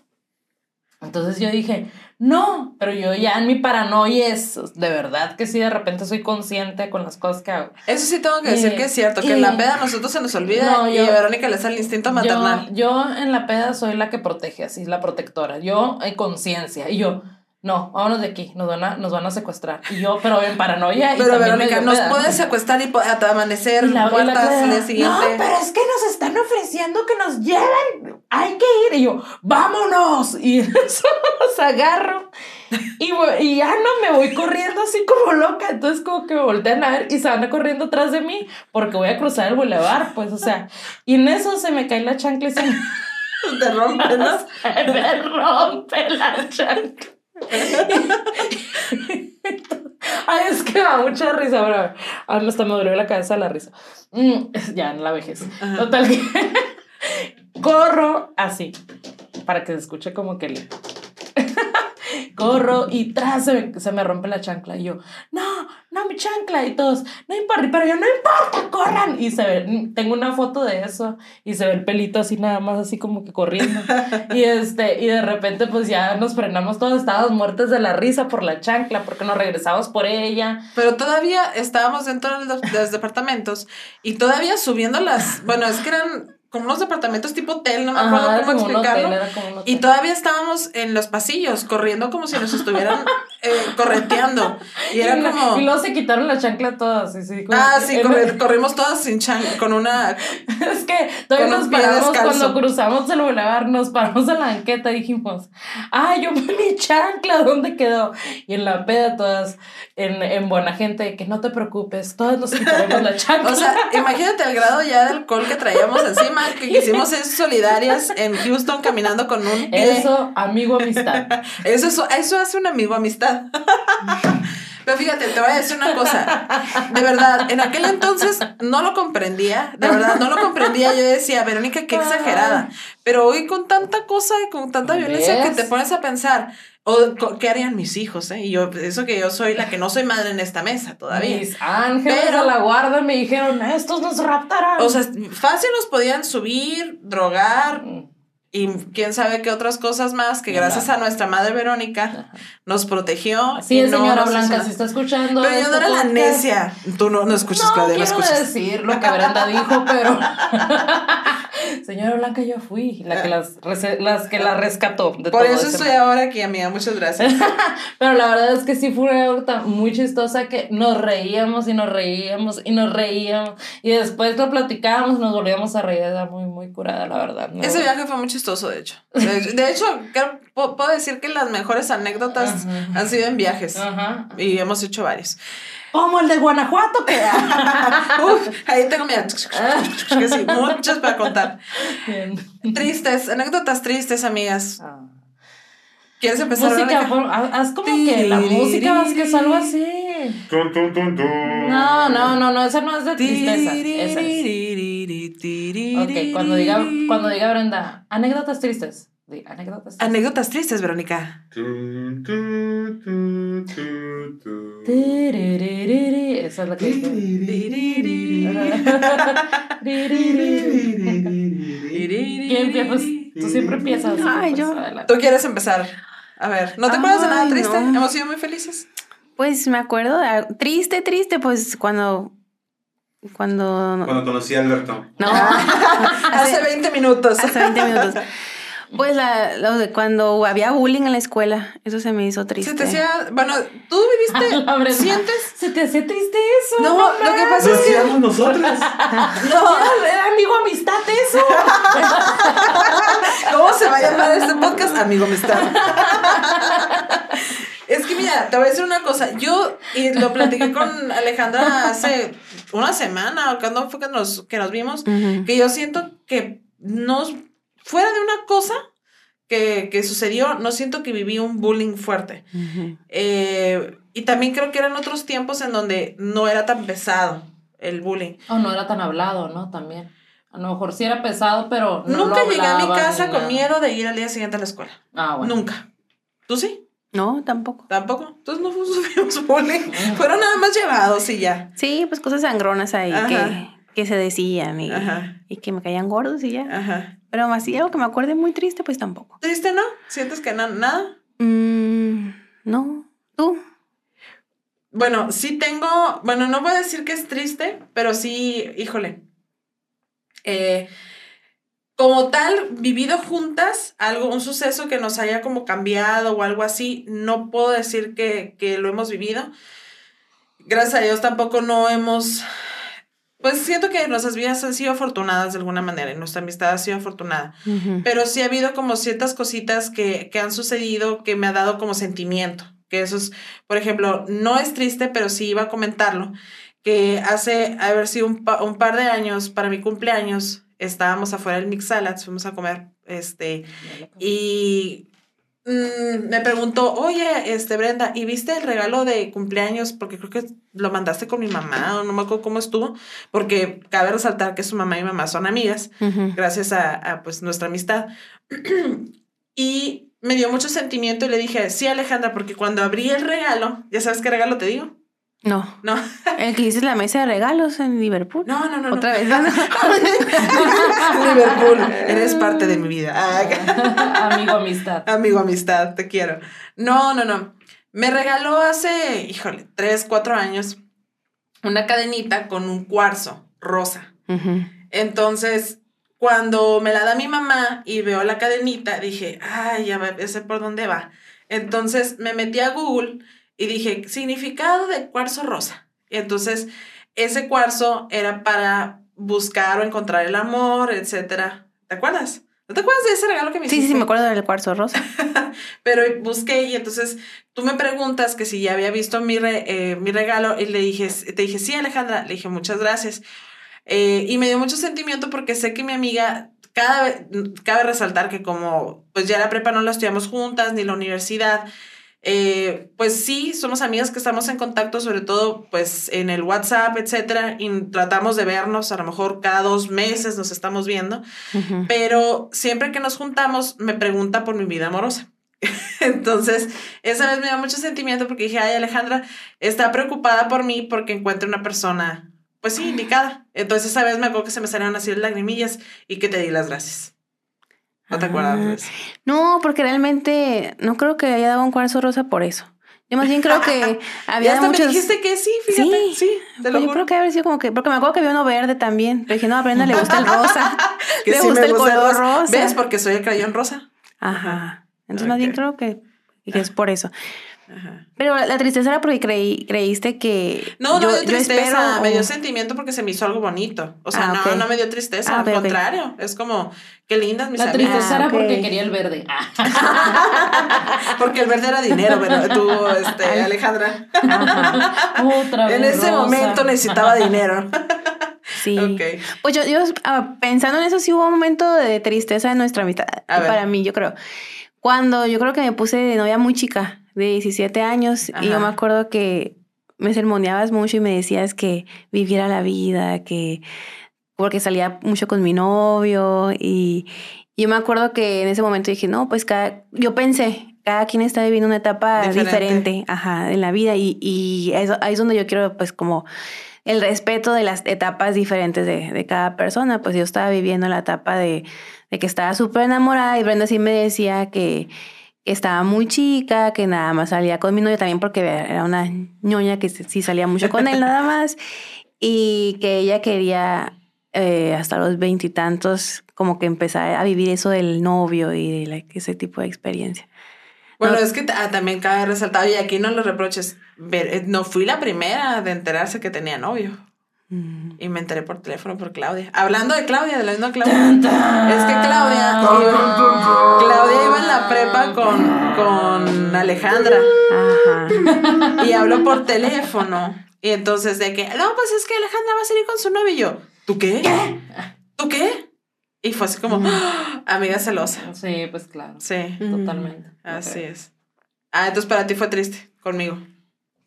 Entonces yo dije, no, pero yo ya en mi paranoia es de verdad que sí, de repente soy consciente con las cosas que hago. Eso sí tengo que decir Y- que es cierto, que y- en la peda a nosotros se nos olvida No, y yo- a Verónica le sale el instinto maternal. Yo, yo en la peda soy la que protege, así, la protectora. Yo en conciencia. Y yo, no, vámonos de aquí, nos van a, nos van a secuestrar. Y yo, pero en paranoia. y Pero también Verónica, nos peda. puedes secuestrar y hasta amanecer Y la- y muertas día siguiente. No, pero es que nos están ofreciendo que nos lleven. ir. Y yo, vámonos. Y eso los agarro. Y, y ya no me voy corriendo así como loca. Entonces, como que me voltean a ver y se van corriendo atrás de mí porque voy a cruzar el bulevar, pues, o sea. Y en eso se me cae la chancla y se me, Te rompe, ¿no? se me rompe la chancla. Ay, es que da mucha risa, pero ahora hasta me dolió la cabeza de la risa. Mm, ya, en la vejez. Ajá. Total que corro así, para que se escuche como que el... Corro y tras se me, se me rompe la chancla. Y yo, no, no, mi chancla. Y todos, no importa, pero yo, no importa, corran. Y se ve, tengo una foto de eso y se ve el pelito así nada más, así como que corriendo. Y este, y de repente pues ya nos frenamos todos, estábamos muertos de la risa por la chancla, porque nos regresamos por ella. Pero todavía estábamos dentro de los, de los departamentos y todavía subiendo las. Bueno, es que eran como unos departamentos tipo hotel, no me acuerdo Ajá, era cómo explicarlo. era hotel. Y todavía estábamos en los pasillos, corriendo como si nos estuvieran eh, correteando. Y era Y la- como. Y luego se quitaron la chancla todas. y sí, como Ah, sí, corrimos todas sin chan con una. Es que todavía nos paramos cuando cruzamos el bulevar, nos paramos en la banqueta y dijimos, ah, yo mi chancla, ¿dónde quedó? Y en la peda todas, en, en buena gente, que no te preocupes, todas nos quitaremos la chancla. O sea, imagínate el grado ya de alcohol que traíamos encima, que quisimos ser solidarias en Houston caminando con un pie. eso, amigo, amistad. Eso, eso, eso hace un amigo amistad. Pero fíjate, te voy a decir una cosa. De verdad, en aquel entonces no lo comprendía. De verdad, no lo comprendía. Yo decía, Verónica, qué exagerada. Pero hoy con tanta cosa y con tanta violencia que te pones a pensar, o ¿qué harían mis hijos? eh? Y yo, eso que yo soy la que no soy madre en esta mesa todavía. Mis ángeles Pero- a la guarda me dijeron, estos nos raptarán. O sea, fácil nos podían subir, drogar y quién sabe qué otras cosas más que gracias a nuestra madre Verónica nos protegió. Sí, no señora Blanca, si está escuchando. Pero yo este no era la necia. Tú no, no escuchas, No Claudia, no quiero escuchas. decir lo que Brenda dijo, pero señora Blanca yo fui la que las, las que la rescató de Por todo eso estoy ahora aquí, amiga. Muchas gracias. Pero la verdad es que sí fue una anécdota muy chistosa que nos reíamos y nos reíamos y nos reíamos y después lo platicábamos y nos volvíamos a reír. Era muy, muy curada, la verdad. Ese viaje fue muy chistoso, de hecho. De hecho, de puedo decir que las mejores anécdotas Ajá. han sido en viajes. Ajá. Y hemos hecho varios. Como el de Guanajuato, que Uf, ahí tengo mira, que sí, muchas para contar. Bien. Tristes, anécdotas tristes, amigas. Ah. ¿Quieres empezar? Música, por- haz como que la música, haz que es algo así. Tun, tun, tun, tun. No, no, no, no, esa no es de tristeza. Esa es. Ok, cuando diga, cuando diga Brenda, anécdotas tristes. Di, anécdotas tristes. Anécdotas tristes, Verónica. Esa es la que. ¿Quién empieza? Pues, tú siempre empiezas. Ay, yo. adelante. ¿Tú quieres empezar? A ver, ¿no te acuerdas de nada triste? no. Hemos sido muy felices. Pues me acuerdo, de- triste, triste, pues cuando, cuando, Cuando conocí a Alberto. no, Hace 20 minutos. hace 20 minutos. Pues la, lo de cuando había bullying en la escuela, eso se me hizo triste. Se te hacía, bueno, tú viviste, ¿sientes? ¿Se te hace triste eso? No, lo que pasa Lo es que hacíamos nosotros. no, Era, amigo amistad eso. ¿cómo se va a llamar este podcast? Amigo amistad. Es que mira, te voy a decir una cosa. Yo y lo platiqué con Alejandra hace una semana, o cuando fue que nos, que nos vimos, que yo siento que nos, fuera de una cosa que, que sucedió, no siento que viví un bullying fuerte. Ujú. Eh, y también creo que eran otros tiempos en donde no era tan pesado el bullying. O no era tan hablado, ¿no? También. A lo mejor sí era pesado, pero no Nunca lo llegué a mi casa con nada. miedo de ir al día siguiente a la escuela. Ah, bueno. Nunca. ¿Tú sí? No, tampoco. Tampoco. Entonces no sufrimos bullying. Fueron nada más llevados y ya. Sí, pues cosas sangronas ahí Ajá. que, que se decían y, y que me caían gordos y ya. Ajá. Pero así algo que me acuerde muy triste, pues tampoco. ¿Triste, no? ¿Sientes que na- nada? Mm, no, tú. Bueno, sí tengo, bueno, no voy a decir que es triste, pero sí, híjole. Eh, como tal, vivido juntas, algo, un suceso que nos haya como cambiado o algo así, no puedo decir que, que lo hemos vivido. Gracias a Dios tampoco no hemos pues siento que nuestras vidas han sido afortunadas de alguna manera y nuestra amistad ha sido afortunada. Pero sí ha habido como ciertas cositas que, que han sucedido que me ha dado como sentimiento. Que eso es, por ejemplo, no es triste, pero sí iba a comentarlo. Que hace, a ver si un, pa- un par de años, para mi cumpleaños, estábamos afuera del Mix Salads, fuimos a comer, este, y mm, me preguntó, oye, este, Brenda, ¿y viste el regalo de cumpleaños? Porque creo que lo mandaste con mi mamá, o no me acuerdo cómo estuvo, porque cabe resaltar que su mamá y mi mamá son amigas gracias a, a, pues nuestra amistad. y me dio mucho sentimiento y le dije, sí, Alejandra, porque cuando abrí el regalo, ¿ya sabes qué regalo te digo? No. No, El que dices la mesa de regalos en Liverpool. no, no, no. no. Otra vez. ¿no? Liverpool, eres parte de mi vida. Amigo, amistad. Amigo, amistad, te quiero. No, no, no. Me regaló hace, híjole, tres, cuatro años una cadenita con un cuarzo rosa. Entonces, cuando me la da mi mamá y veo la cadenita, dije, ay, ya sé por dónde va. Entonces me metí a Google y dije, significado de cuarzo rosa. Y entonces, ese cuarzo era para buscar o encontrar el amor, etcétera. ¿Te acuerdas? ¿No te acuerdas de ese regalo que me Sí, sí, hiciste? sí, me acuerdo del cuarzo rosa. Pero busqué y entonces tú me preguntas que si ya había visto mi, re- eh, mi regalo y le dije, te dije, sí, Alejandra, le dije, muchas gracias. Eh, y me dio mucho sentimiento porque sé que mi amiga, cada vez, cabe resaltar que como pues ya la prepa no la estudiamos juntas, ni la universidad, eh, pues sí, somos amigas que estamos en contacto, sobre todo pues en el WhatsApp, etcétera, y tratamos de vernos, a lo mejor cada dos meses nos estamos viendo pero siempre que nos juntamos me pregunta por mi vida amorosa. Entonces, esa vez me dio mucho sentimiento porque dije, ay, Alejandra está preocupada por mí porque encuentre una persona, pues sí, indicada. Entonces, esa vez me acuerdo que se me salieron así las lagrimillas y que te di las gracias. ¿No te acuerdas? de Ah. eso? No, porque realmente no creo que haya dado un cuarzo rosa por eso. Yo más bien creo que Ya había hasta muchos... me dijiste que sí, fíjate, sí, te Pues lo yo juro. creo que habría sido como que, porque me acuerdo que había uno verde también. Pero dije, no, a Brenda le gusta el rosa. Que le sí gusta me el color rosa. rosa. ¿Ves? Porque soy el crayón rosa. Ajá. Entonces más bien creo que, que es por eso. Ajá. Pero la tristeza era porque creí, creíste que. No, yo, no me dio tristeza, espero, me dio o- sentimiento porque se me hizo algo bonito. O sea, Ah, no, ok. no me dio tristeza, Ah, al contrario. Es como, qué lindas mis La amigas. tristeza era ok. porque quería el verde. Ah, Porque el verde era dinero, pero tú, este, Alejandra. Otra vez. En ese rosa. momento necesitaba dinero. Sí. ok. Pues yo, yo ah, pensando en eso, sí hubo un momento de tristeza en nuestra amistad. Para mí, yo creo. Cuando yo creo que me puse de novia muy chica, de 17 años, y yo me acuerdo que me sermoneabas mucho y me decías que viviera la vida, que porque salía mucho con mi novio y yo me acuerdo que en ese momento dije, no, pues cada, yo pensé, cada quien está viviendo una etapa Diferente. diferente, ajá, en la vida y, y eso- ahí es donde yo quiero pues como el respeto de las etapas diferentes de, de cada persona, pues yo estaba viviendo la etapa de, de que estaba súper enamorada y Brenda sí me decía que estaba muy chica, que nada más salía con mi novio también porque era una ñoña que sí salía mucho con él nada más y que ella quería eh, hasta los veintitantos como que empezar a vivir eso del novio y de like, ese tipo de experiencia. Bueno, No. es que ah, también cabe resaltar, y aquí no lo reproches, eh, no fui la primera de enterarse que tenía novio. Mm. Y me enteré por teléfono por Claudia. Hablando de Claudia, de la misma Claudia. Es que Claudia iba, Claudia iba en la prepa con, con Alejandra. Ajá. Y habló por teléfono. Y entonces de que, no, pues es que Alejandra va a salir con su novio. Y yo, ¿tú qué? ¿Tú qué? Y fue así como, ¡ah! amiga celosa. Sí, pues claro. Sí, Totalmente. así es. Ah, entonces para ti fue triste conmigo.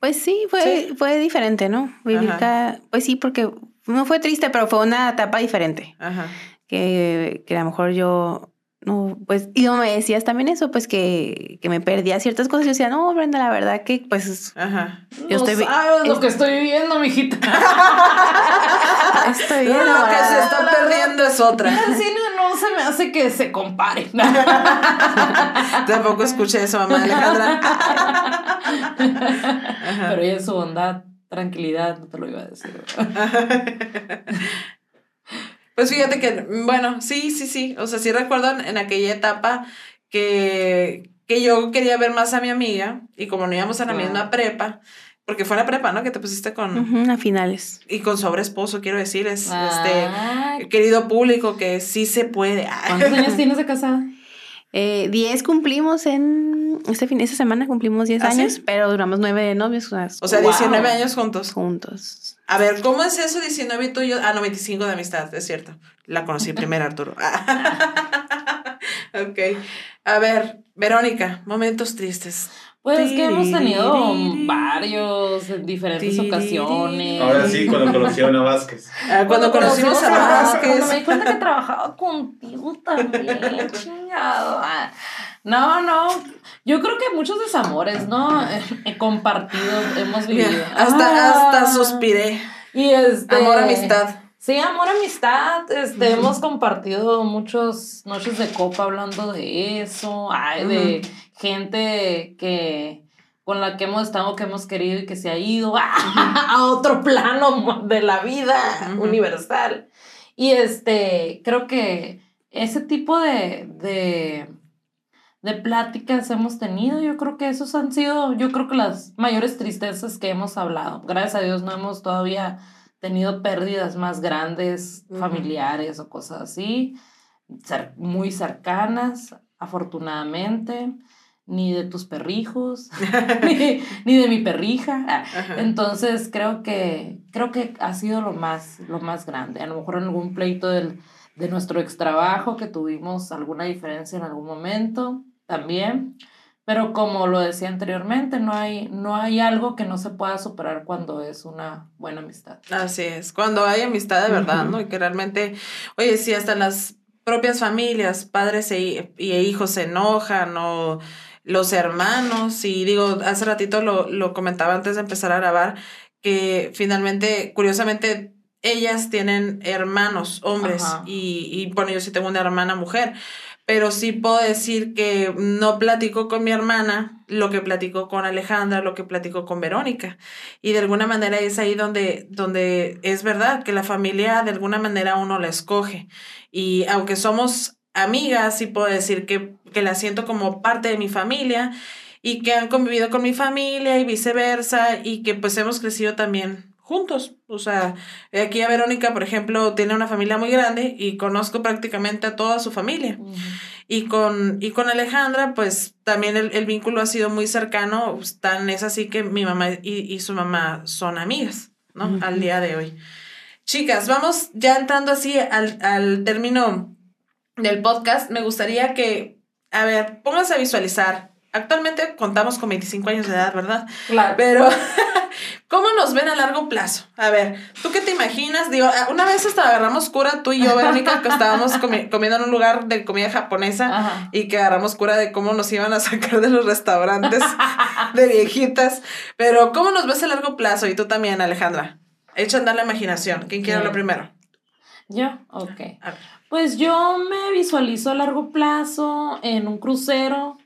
Pues sí, fue, Sí. fue diferente, ¿no? Vivir cada- Pues sí, porque no fue triste, pero fue una etapa diferente. Ajá. Que, que a lo mejor yo, no, pues, y no me decías también eso, pues que, que me perdía ciertas cosas. Yo decía, no, Brenda, la verdad que pues Ajá. Yo no estoy sabes lo que estoy viviendo, mijita. estoy bien Lo que se está perdiendo es otra. El cine no se me hace que se compare. Tampoco escuché eso, mamá de Alejandra. Pero ella en su bondad, tranquilidad, no te lo iba a decir. Pues fíjate que, bueno, sí, sí, sí. O sea, sí recuerdo en, en aquella etapa que, que yo quería ver más a mi amiga y como no íbamos a la misma prepa, Porque fue la prepa, ¿no? Que te pusiste con... A finales. Y con su ahora esposo, quiero decirles, Ah, este, querido público, que sí se puede. ¿Cuántos años tienes de casada? Eh, 10 cumplimos en. Este fin, esta semana cumplimos 10 ¿Ah, sí? años, pero duramos 9 de novios, o sea, O sea, Wow. 19 años juntos. juntos. A ver, ¿cómo es eso 19 y tú y yo? Ah, no, 25 de amistad, es cierto. La conocí primero, Arturo. ok. A ver, Verónica, momentos tristes. Pues que hemos tenido varios en diferentes ocasiones. Ahora sí, cuando conocieron a Vázquez. Ah, cuando, conocimos a Vázquez. Cuando me di cuenta que trabajaba contigo también, chingado. Ah, No, no. Yo creo que muchos desamores, ¿no? Eh, compartidos hemos vivido. Mira, hasta, Ah. hasta suspiré. Y este. Amor, amistad. Sí, amor, amistad. Este, hemos compartido muchas noches de copa hablando de eso, ay, de gente que con la que hemos estado, que hemos querido y que se ha ido a otro plano de la vida universal. Y este, creo que ese tipo de, de, de pláticas hemos tenido. Yo creo que esos han sido, yo creo que las mayores tristezas que hemos hablado. Gracias a Dios no hemos todavía tenido pérdidas más grandes, familiares o cosas así, muy cercanas, afortunadamente, ni de tus perrijos, ni, ni de mi perrija. Ah, Ajá. Entonces creo que, creo que ha sido lo más, lo más grande. A lo mejor en algún pleito del, de nuestro extrabajo que tuvimos alguna diferencia en algún momento también. Pero como lo decía anteriormente, no hay, no hay algo que no se pueda superar cuando es una buena amistad. Así es, cuando hay amistad de verdad, Ujú. ¿no? Y que realmente, oye, si hasta las propias familias, padres e, y hijos se enojan o los hermanos, y digo, hace ratito lo, lo comentaba antes de empezar a grabar, que finalmente, curiosamente, ellas tienen hermanos, hombres, y, y bueno, yo sí tengo una hermana mujer, pero sí puedo decir que no platico con mi hermana lo que platico con Alejandra, lo que platico con Verónica. Y de alguna manera es ahí donde, donde es verdad que la familia de alguna manera uno la escoge. Y aunque somos amigas, sí puedo decir que, que la siento como parte de mi familia y que han convivido con mi familia y viceversa y que pues hemos crecido también juntos. O sea, aquí a Verónica, por ejemplo, tiene una familia muy grande y conozco prácticamente a toda su familia. Y con, y con Alejandra, pues también el, el vínculo ha sido muy cercano, tan es así que mi mamá y, y su mamá son amigas, ¿no? Al día de hoy. Chicas, vamos ya entrando así al, al término del podcast. Me gustaría que, a ver, pónganse a visualizar. Actualmente contamos con 25 años de edad, ¿verdad? Claro. Pero, ¿cómo nos ven a largo plazo? A ver, ¿tú qué te imaginas? Digo, ah, una vez hasta agarramos cura, tú y yo, Verónica, que estábamos comi- comiendo en un lugar de comida japonesa Ajá. y que agarramos cura de cómo nos iban a sacar de los restaurantes de viejitas. Pero, ¿cómo nos ves a largo plazo? Y tú también, Alejandra. Echa a andar la imaginación. ¿Quién quiere hablar primero? ¿Yo? Ok. A ver. Pues yo me visualizo a largo plazo en un crucero,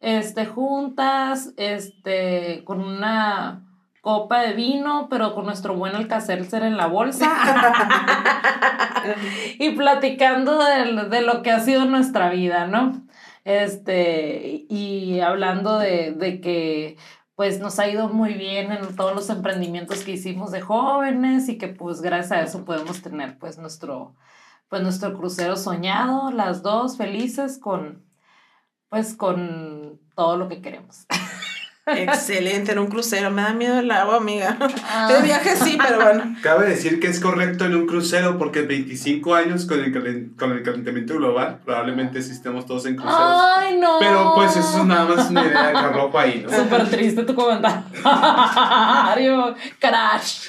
este, juntas, este, con una copa de vino, pero con nuestro buen Alcacelser en la bolsa. y platicando del- de, lo que ha sido nuestra vida, ¿no? Este, y hablando de, de que pues nos ha ido muy bien en todos los emprendimientos que hicimos de jóvenes y que pues gracias a eso podemos tener pues nuestro, pues nuestro crucero soñado, las dos felices con, pues con todo lo que queremos. Excelente, en un crucero. Me da miedo el agua, amiga. Ah. De viaje sí, pero bueno. Cabe decir que es correcto en un crucero porque 25 años con el, calen- con el calentamiento global, probablemente sí estemos todos en cruceros. Ay, no. Pero pues eso es nada más una idea que arrojo ahí, ¿no? Súper triste tu comentario. Crash.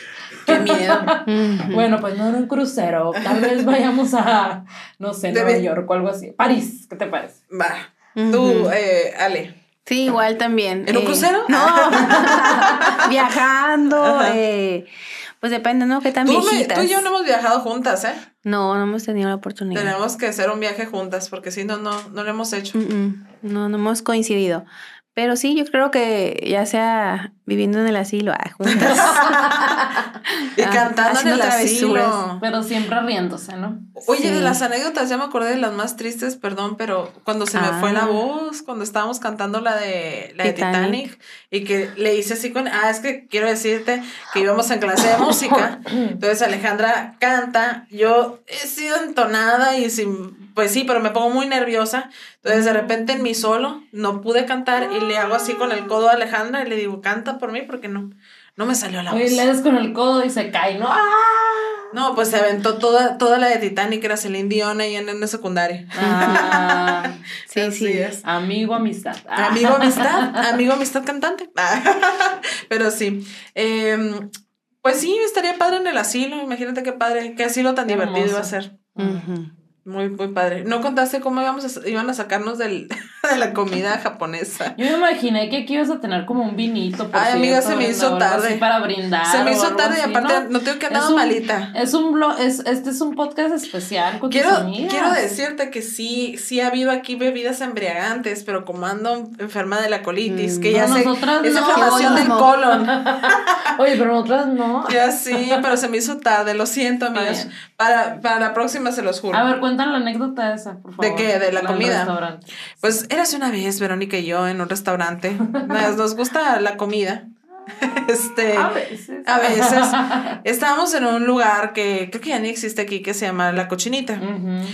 Qué miedo. Ujú. Bueno, pues no en un crucero. Tal vez vayamos a, no sé, Debe- Nueva York o algo así. París, ¿qué te parece? Va. Tú, eh, Ale. Sí, igual también. ¿En un eh, crucero? No. Viajando. Eh, pues depende, ¿no? ¿Qué tan Tú, me- tú y yo no hemos viajado juntas, ¿eh? No, no hemos tenido la oportunidad. Tenemos que hacer un viaje juntas porque si no, no, no lo hemos hecho. Mm, mm, No, no hemos coincidido. Pero sí, yo creo que ya sea viviendo en el asilo, ah, juntas. Y Ah, cantando en el travesuras. asilo. Pero siempre riéndose, ¿no? Oye, de las anécdotas ya me acordé de las más tristes, perdón, pero cuando se me fue la Ah. voz, cuando estábamos cantando la de la de Titanic. Titanic y que le hice así con, ah, es que quiero decirte que íbamos en clase de música, entonces Alejandra canta, yo he sido entonada y sin, pues sí, pero me pongo muy nerviosa, entonces de repente en mi solo no pude cantar y le hago así con el codo a Alejandra y le digo, canta por mí porque no, no me salió la voz. Oye, le das con el codo y se cae, ¿no? ¡Ah! No, pues se aventó toda, toda la de Titanic, era Celine Dion ahí en, en la secundaria. Ah, Sí, Así sí. es. amigo, amistad. Ah. Amigo amistad, amigo amistad cantante. Pero sí. em, pues sí, estaría padre en el asilo. Imagínate qué padre, qué asilo tan Qué divertido iba a hermoso. ser. Muy, muy padre. ¿No contaste cómo íbamos a, iban a sacarnos del, de la comida japonesa? Yo me imaginé que aquí ibas a tener como un vinito. Por Ay, amiga, se me hizo tarde. Para brindar. Se me hizo tarde y aparte ¿no? no tengo que Es un- malita. Es un blog, es, este es un podcast especial con Quiero, tus amigas. quiero decirte que sí, sí ha habido aquí bebidas embriagantes, pero como ando enferma de la colitis, Mm. que ya No, sé, nosotras es no. inflamación del colon. Oye, pero nosotras no. Ya sí, pero se me hizo tarde, lo siento, bien. Para, para la próxima se los juro. A ver, cuentan la anécdota esa, por favor. ¿De qué? ¿De la del comida? restaurante. Pues érase una vez, Verónica y yo, en un restaurante. Nos, nos gusta la comida. Este. A veces. A veces. Estábamos en un lugar que creo que ya ni existe aquí, que se llama La Cochinita. Ujú.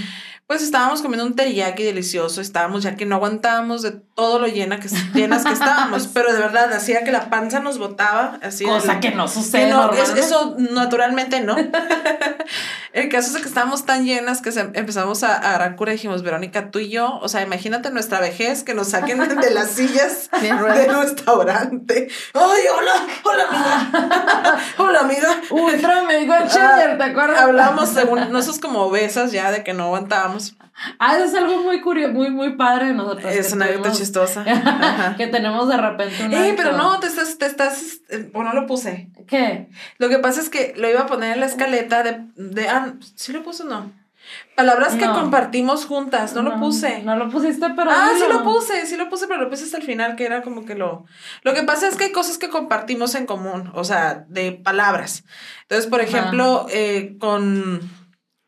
Pues estábamos comiendo un teriyaki delicioso, estábamos ya que no aguantábamos de todo lo llena que, llenas que estábamos, pero de verdad hacía que la panza nos botaba, así. Cosa el- que no sucede que no, es- normalmente. eso naturalmente no. El caso es que estábamos tan llenas que empezamos a, a agarrar cura y dijimos, Verónica, tú y yo, o sea, imagínate nuestra vejez, que nos saquen de las sillas De del restaurante. ¡Ay, hola! ¡Hola, amiga! ¡Hola, amiga! Ultra Mega Ah, Cheddar, ¿te acuerdas? Hablamos según nosotros como obesas ya de que no aguantábamos. Ah, eso es algo muy curioso, muy, muy padre de nosotros. Es una anécdota chistosa. Que tenemos de repente un Eh, pero no, te estás, te estás, eh, o no lo puse. ¿Qué? Lo que pasa es que lo iba a poner en la escaleta de, de ah, ¿sí lo puse o no? Palabras que No. compartimos juntas, no, lo puse. No lo pusiste, pero. ah, sí lo puse, sí lo puse, pero lo puse hasta el final, que era como que lo... Lo que pasa es que hay cosas que compartimos en común, o sea, de palabras. Entonces, por ejemplo, eh, con,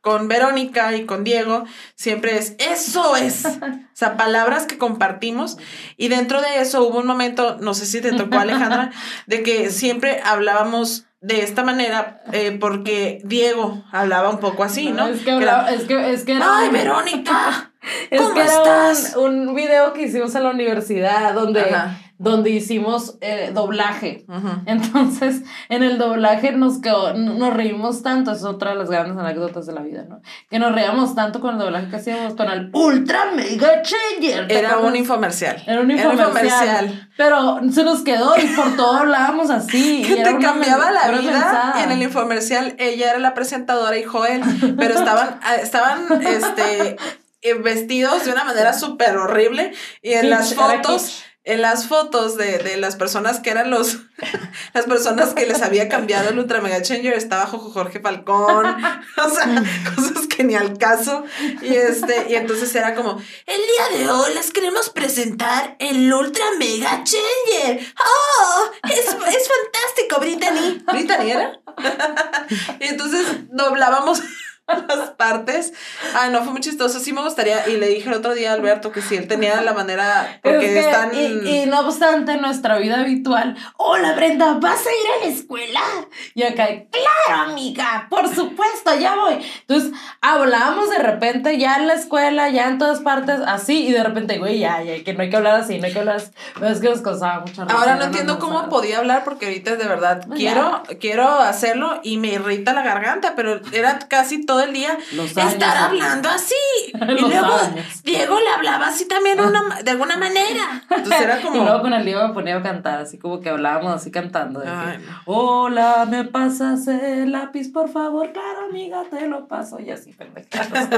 con Verónica y con Diego, siempre es, eso es. O sea, palabras que compartimos. Y dentro de eso hubo un momento, no sé si te tocó, Alejandra, de que siempre hablábamos de esta manera, eh, porque Diego hablaba un poco así, ¿no? Es que, hablaba- es que, es que era. ¡Ay, Verónica! Es ¿Cómo que era estás? un, un video que hicimos en la universidad donde, Ajá. Donde hicimos eh, doblaje. Entonces, en el doblaje nos quedó, nos reímos tanto, es otra de las grandes anécdotas de la vida, ¿no? Que nos reíamos tanto con el doblaje que hacíamos con el Ultra Mega Changer. ¿te Era un infomercial. Era un infomercial. Pero se nos quedó y por todo hablábamos así. que te cambiaba la vida mensada. y en el infomercial ella era la presentadora y Joel, pero estaban, ah, estaban este, eh, vestidos de una manera súper horrible y en las fotos. En las fotos de, de las personas que eran los, las personas que les había cambiado el Ultra Mega Changer estaba Jo- Jorge Falcón, o sea, Mm. cosas que ni al caso y este, y entonces era como, el día de hoy les queremos presentar el Ultra Mega Changer, ¡Oh! Es, es fantástico, Brittany. ¿Brittany era? y entonces doblábamos las partes. Ay, no, fue muy chistoso. Sí me gustaría. Y le dije el otro día a Alberto que si él tenía la manera. Porque Es que, están. y, y no obstante, en nuestra vida habitual, hola Brenda, ¿vas a ir a la escuela? Y acá, claro, amiga, por supuesto, ya voy. Entonces, hablábamos de repente ya en la escuela, ya en todas partes, así, y de repente, güey, ya, ya, que no hay que hablar así, no hay que hablar así. Pero es que nos causaba mucha risa. Ahora no nos entiendo cómo podía hablar porque ahorita de verdad Pues quiero, quiero hacerlo y me irrita la garganta, pero era casi todo el día estar hablando así. y luego años. Diego le hablaba así también una- de alguna manera. Entonces era Y como. luego con el Diego me ponía a cantar, así como que hablábamos así cantando. de que, Ay, no. Hola, ¿me pasas el lápiz, por favor? Claro, amiga, te lo paso. Y así, pendejadas.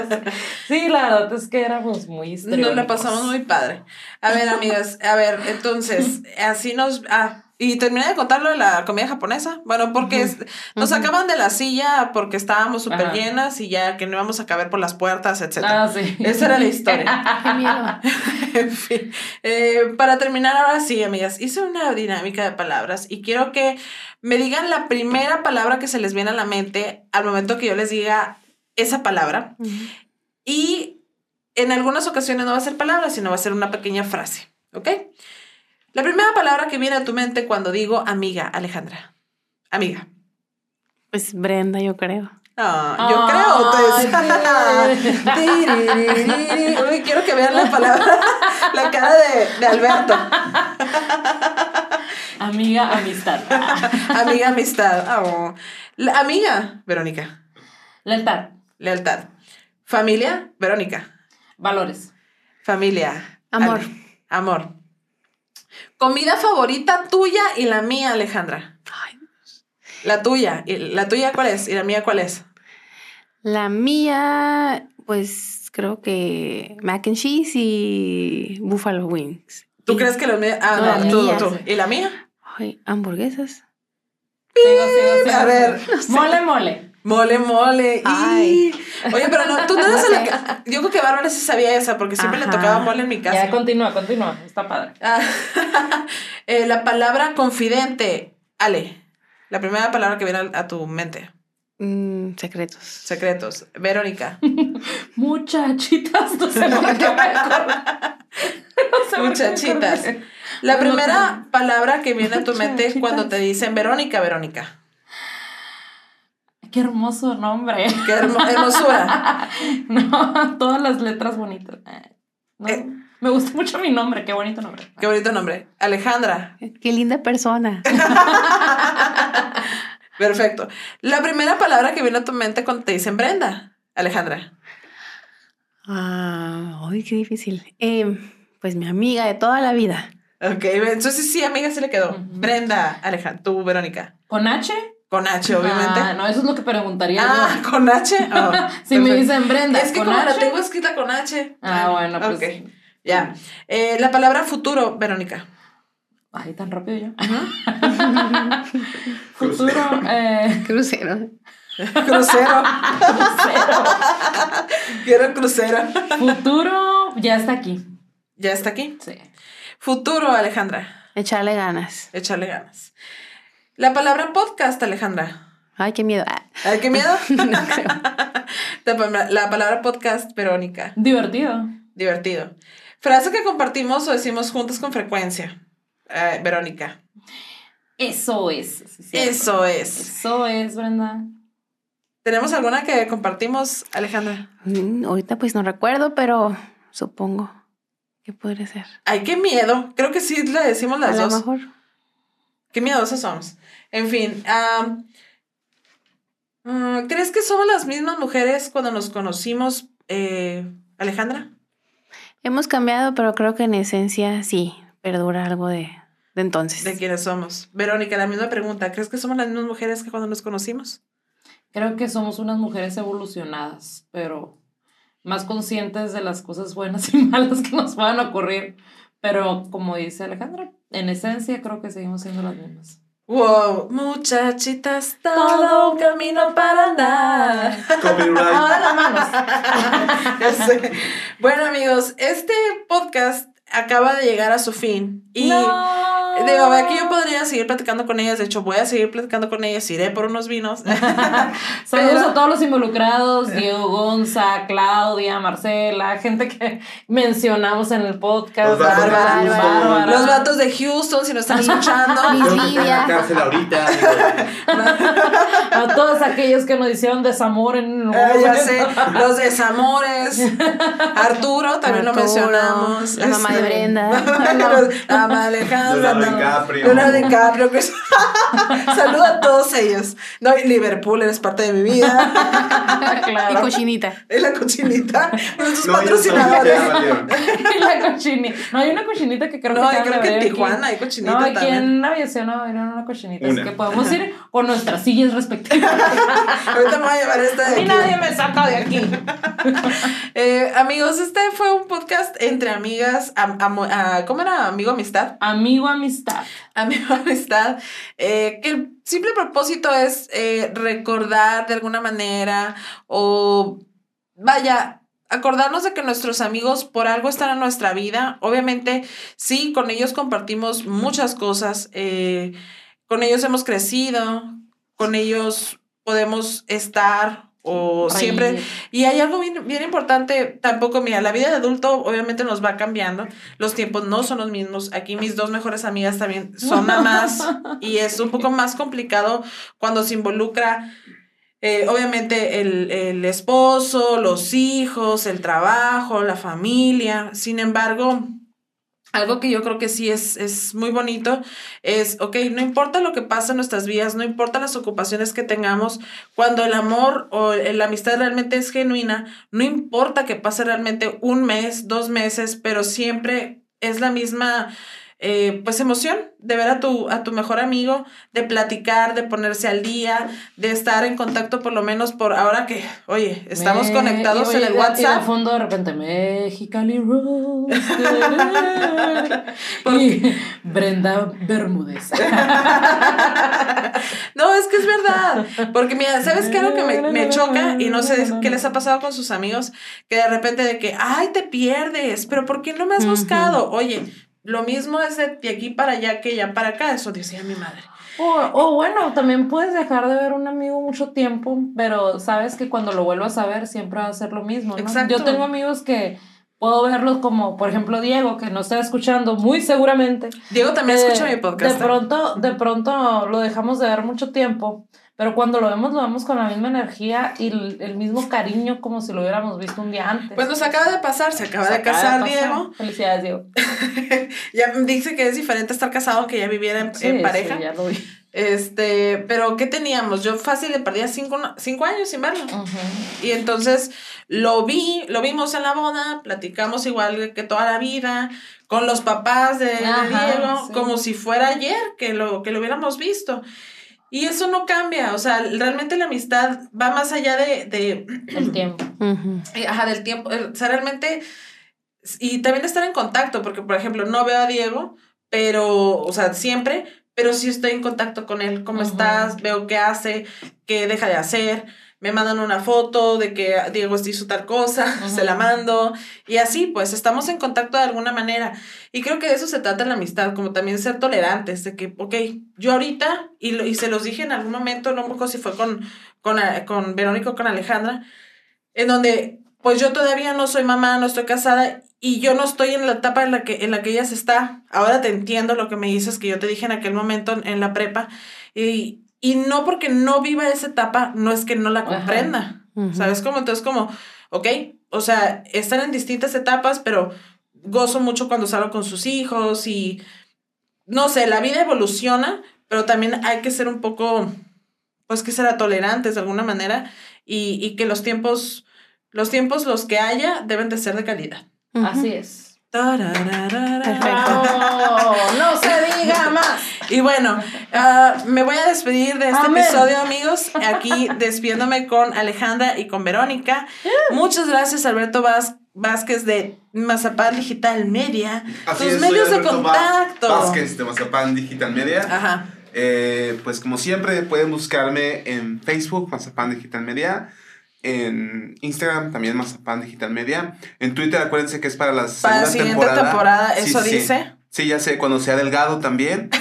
Sí, la verdad es que éramos muy Nos la pasamos muy padre. A ver, amigas, a ver, entonces, así nos. Ah, Y terminé de contar lo de la comida japonesa. Bueno, porque nos sacaban de la silla porque estábamos súper llenas y ya que no íbamos a caber por las puertas, etcétera. Ah, sí. Esa era la historia. Qué miedo. en fin, eh, para terminar ahora sí, amigas, hice una dinámica de palabras y quiero que me digan la primera palabra que se les viene a la mente al momento que yo les diga esa palabra. Y en algunas ocasiones no va a ser palabra, sino va a ser una pequeña frase, ¿ok? La primera palabra que viene a tu mente cuando digo amiga, Alejandra. Amiga. Pues Brenda, yo creo. Ah, yo creo, Tess. Uy, quiero que vean la palabra, la cara de, de Alberto. Amiga, amistad. Amiga, amistad. Ah, oh. La- amiga, Verónica. Lealtad. Lealtad. Familia, Verónica. Valores. Familia. Amor. Ale- Amor. Comida favorita tuya y la mía, Alejandra. Ay, La tuya. ¿Y la tuya cuál es? ¿Y la mía cuál es? La mía, pues creo que mac and cheese y buffalo wings. ¿Tú Y- crees que la mía? Ah, No, no, la tú, mía, tú. ¿Y la mía? Ay, hamburguesas. Sigo, sigo, sigo. A ver. Mole, mole. Mole, mole. Ay. Oye, pero no, tú no eres la que- Yo creo que Bárbara sí sabía esa porque siempre le tocaba mole en mi casa. Ya, continúa, continúa. Está padre. Ah, eh, la palabra confidente. Ale. La primera palabra que viene a, a tu mente. Mm, secretos. Secretos. Verónica. Muchachitas, no sé por qué. No sé por qué me Muchachitas. La primera palabra que viene a tu mente Muchachitas. cuando te dicen Verónica, Verónica. Qué hermoso nombre. Qué hermo- hermosura. No, todas las letras bonitas. Eh, no, Eh. Me gusta mucho mi nombre, qué bonito nombre. Qué bonito nombre. Alejandra. Qué linda persona. Perfecto. La primera palabra que viene a tu mente cuando te dicen Brenda. Alejandra. Ah, ay, qué difícil. Eh, pues mi amiga de toda la vida. Ok, entonces sí, amiga, se le quedó. Brenda, Alejandra, tú, Verónica. ¿Con H? Con H, obviamente. Ah, no, eso es lo que preguntaría Ah, yo. con H. Oh, Si me perfecto. dicen Brenda, Es que ¿con como la H? tengo escrita con H. Ah, bueno, pues. Ok, ya. Eh, la palabra futuro, Verónica. Ay, tan rápido yo. Futuro, eh, Crucero. Crucero. crucero. Quiero crucero. Futuro ya está aquí. Ya está aquí. Sí. Futuro, Alejandra. Echarle ganas. Échale ganas. La palabra podcast, Alejandra. Ay, qué miedo. Ay, qué miedo. no creo. La, palabra- la palabra podcast, Verónica. Divertido. Divertido. Frase que compartimos o decimos juntas con frecuencia. Eh, Verónica. Eso es. sí. Eso es. Eso es, Brenda. ¿Tenemos alguna que compartimos, Alejandra? Mm, Ahorita pues no recuerdo, pero supongo que podría ser. Ay, qué miedo. Creo que sí le decimos las A lo dos. mejor. Qué miedosos somos. En fin, mm, ¿crees que somos las mismas mujeres cuando nos conocimos, eh, Alejandra? Hemos cambiado, pero creo que en esencia sí, perdura algo de, de entonces. De quiénes somos. Verónica, la misma pregunta. ¿Crees que somos las mismas mujeres que cuando nos conocimos? Creo que somos unas mujeres evolucionadas, pero más conscientes de las cosas buenas y malas que nos puedan ocurrir. Pero como dice Alejandra, en esencia creo que seguimos siendo las mismas. Wow, muchachitas, todo un camino para andar. Copyright. Ahora las manos. Ya sé. Bueno, amigos, este podcast acaba de llegar a su fin. Y No. Digo, aquí yo podría seguir platicando con ellas. De hecho, voy a seguir platicando con ellas. Iré por unos vinos. Saludos Pero- a todos los involucrados, Diego Gonza, Claudia, Marcela, gente que mencionamos en el podcast. Los vatos de Bárbara, Houston. Bárbara. Los vatos de Houston, si nos están escuchando. Lidia. ahorita. A todos aquellos que nos hicieron desamor en Ah, ya sé, los desamores. Arturo, también lo mencionamos. la mamá de Este, Brenda. la mamá de Alejandra. No. DiCaprio. Leonardo DiCaprio. que- Saludo a todos ellos. No, Liverpool eres parte de mi vida. Y cochinita. Es la cochinita. Nuestros No, patrocinadores. la cochinita. No, hay una cochinita que creo No, que acaban creo de que en Tijuana aquí. hay cochinita No, aquí también. en aviación no, era una cochinita. Una. Así que podemos ir con nuestras sillas respectivas. Ahorita me voy a llevar esta de y aquí. nadie me saca de aquí. Eh, amigos, este fue un podcast entre amigas. am- amo- ah, ¿Cómo era? Amigo amistad. Amigo, amistad. Amistad. a mi amistad, eh, que el simple propósito es eh, recordar de alguna manera o vaya, acordarnos de que nuestros amigos por algo están en nuestra vida. Obviamente, sí, con ellos compartimos muchas cosas, eh, con ellos hemos crecido, con ellos podemos estar o Reír. siempre y hay algo bien, bien importante tampoco mira la vida de adulto obviamente nos va cambiando los tiempos no son los mismos aquí mis dos mejores amigas también son mamás y es un poco más complicado cuando se involucra eh, obviamente el, el esposo los hijos el trabajo la familia sin embargo algo que yo creo que sí es, es muy bonito es, ok, no importa lo que pasa en nuestras vidas, no importa las ocupaciones que tengamos, cuando el amor o la amistad realmente es genuina, no importa que pase realmente un mes, dos meses, pero siempre es la misma, eh, pues, emoción de ver a tu, a tu mejor amigo, de platicar, de ponerse al día, de estar en contacto por lo menos por ahora que, oye, estamos Me- conectados y en el y de WhatsApp. fondo de repente Mexicali Rose. ¿Por y Brenda Bermúdez. No, es que es verdad. Porque mira, ¿sabes qué es lo que me, me choca? Y no sé qué les ha pasado con sus amigos, que de repente de que, ay, te pierdes, pero ¿por qué no me has buscado? Oye, lo mismo es de, aquí para allá que ya para acá, eso decía mi madre. O, o bueno, también puedes dejar de ver un amigo mucho tiempo, pero sabes que cuando lo vuelvas a ver siempre va a ser lo mismo, ¿no? Exacto. Yo tengo amigos que puedo verlos como, por ejemplo, Diego, que no está escuchando muy seguramente. Diego también Eh, escucha mi podcast. De pronto, de pronto lo dejamos de ver mucho tiempo, pero cuando lo vemos, lo vemos con la misma energía y el, el mismo cariño como si lo hubiéramos visto un día antes. Pues nos acaba de pasar, se acaba Se de acaba casar pasar. Diego. Felicidades, Diego. Ya dice que es diferente estar casado que ya viviera en, Sí, en sí, pareja. ya lo vi. Este, pero ¿qué teníamos? Yo fácil le perdía cinco, cinco años sin verlo. Ujú. Y entonces lo vi, lo vimos en la boda, platicamos igual que toda la vida, con los papás de, de Ajá, Diego, sí. como si fuera ayer que lo, que lo hubiéramos visto. Y eso no cambia, o sea, realmente la amistad va más allá de, de El tiempo. Eh, ajá, del tiempo, o sea, realmente, y también estar en contacto, porque por ejemplo, no veo a Diego, pero, o sea, siempre, pero sí estoy en contacto con él, ¿cómo estás? Veo qué hace, qué deja de hacer, me mandan una foto de que Diego hizo tal cosa, se la mando, y así, pues estamos en contacto de alguna manera. Y creo que de eso se trata la amistad, como también ser tolerantes, de que, ok, yo ahorita, y, lo- y se los dije en algún momento, no me acuerdo si fue con, con, a- con Verónica o con Alejandra, en donde pues yo todavía no soy mamá, no estoy casada y yo no estoy en la etapa en la que, en la que ella se está. Ahora te entiendo lo que me dices que yo te dije en aquel momento en, en la prepa y, y no porque no viva esa etapa, no es que no la comprenda. ¿Sabes cómo? Entonces como, ok, o sea, están en distintas etapas, pero gozo mucho cuando salgo con sus hijos y no sé, la vida evoluciona, pero también hay que ser un poco, pues que será tolerantes de alguna manera y, y que los tiempos, los tiempos los que haya deben de ser de calidad. Así es. Perfecto. ¡Oh! no se diga más. Y bueno, ah, me voy a despedir de este Amén. episodio, amigos. Aquí despidiéndome con Alejandra y con Verónica. Muchas gracias, Alberto Vaz- Vázquez de Mazapán Digital Media. Así tus es, soy medios de contacto. Vázquez de Mazapán Digital Media. Ajá. Eh, pues como siempre pueden buscarme en Facebook, Mazapán Digital Media. En Instagram también Mazapán Digital Media. En Twitter acuérdense que es para la Para la siguiente temporada. eso sí. dice. Sí, ya sé, cuando sea delgado también. eh,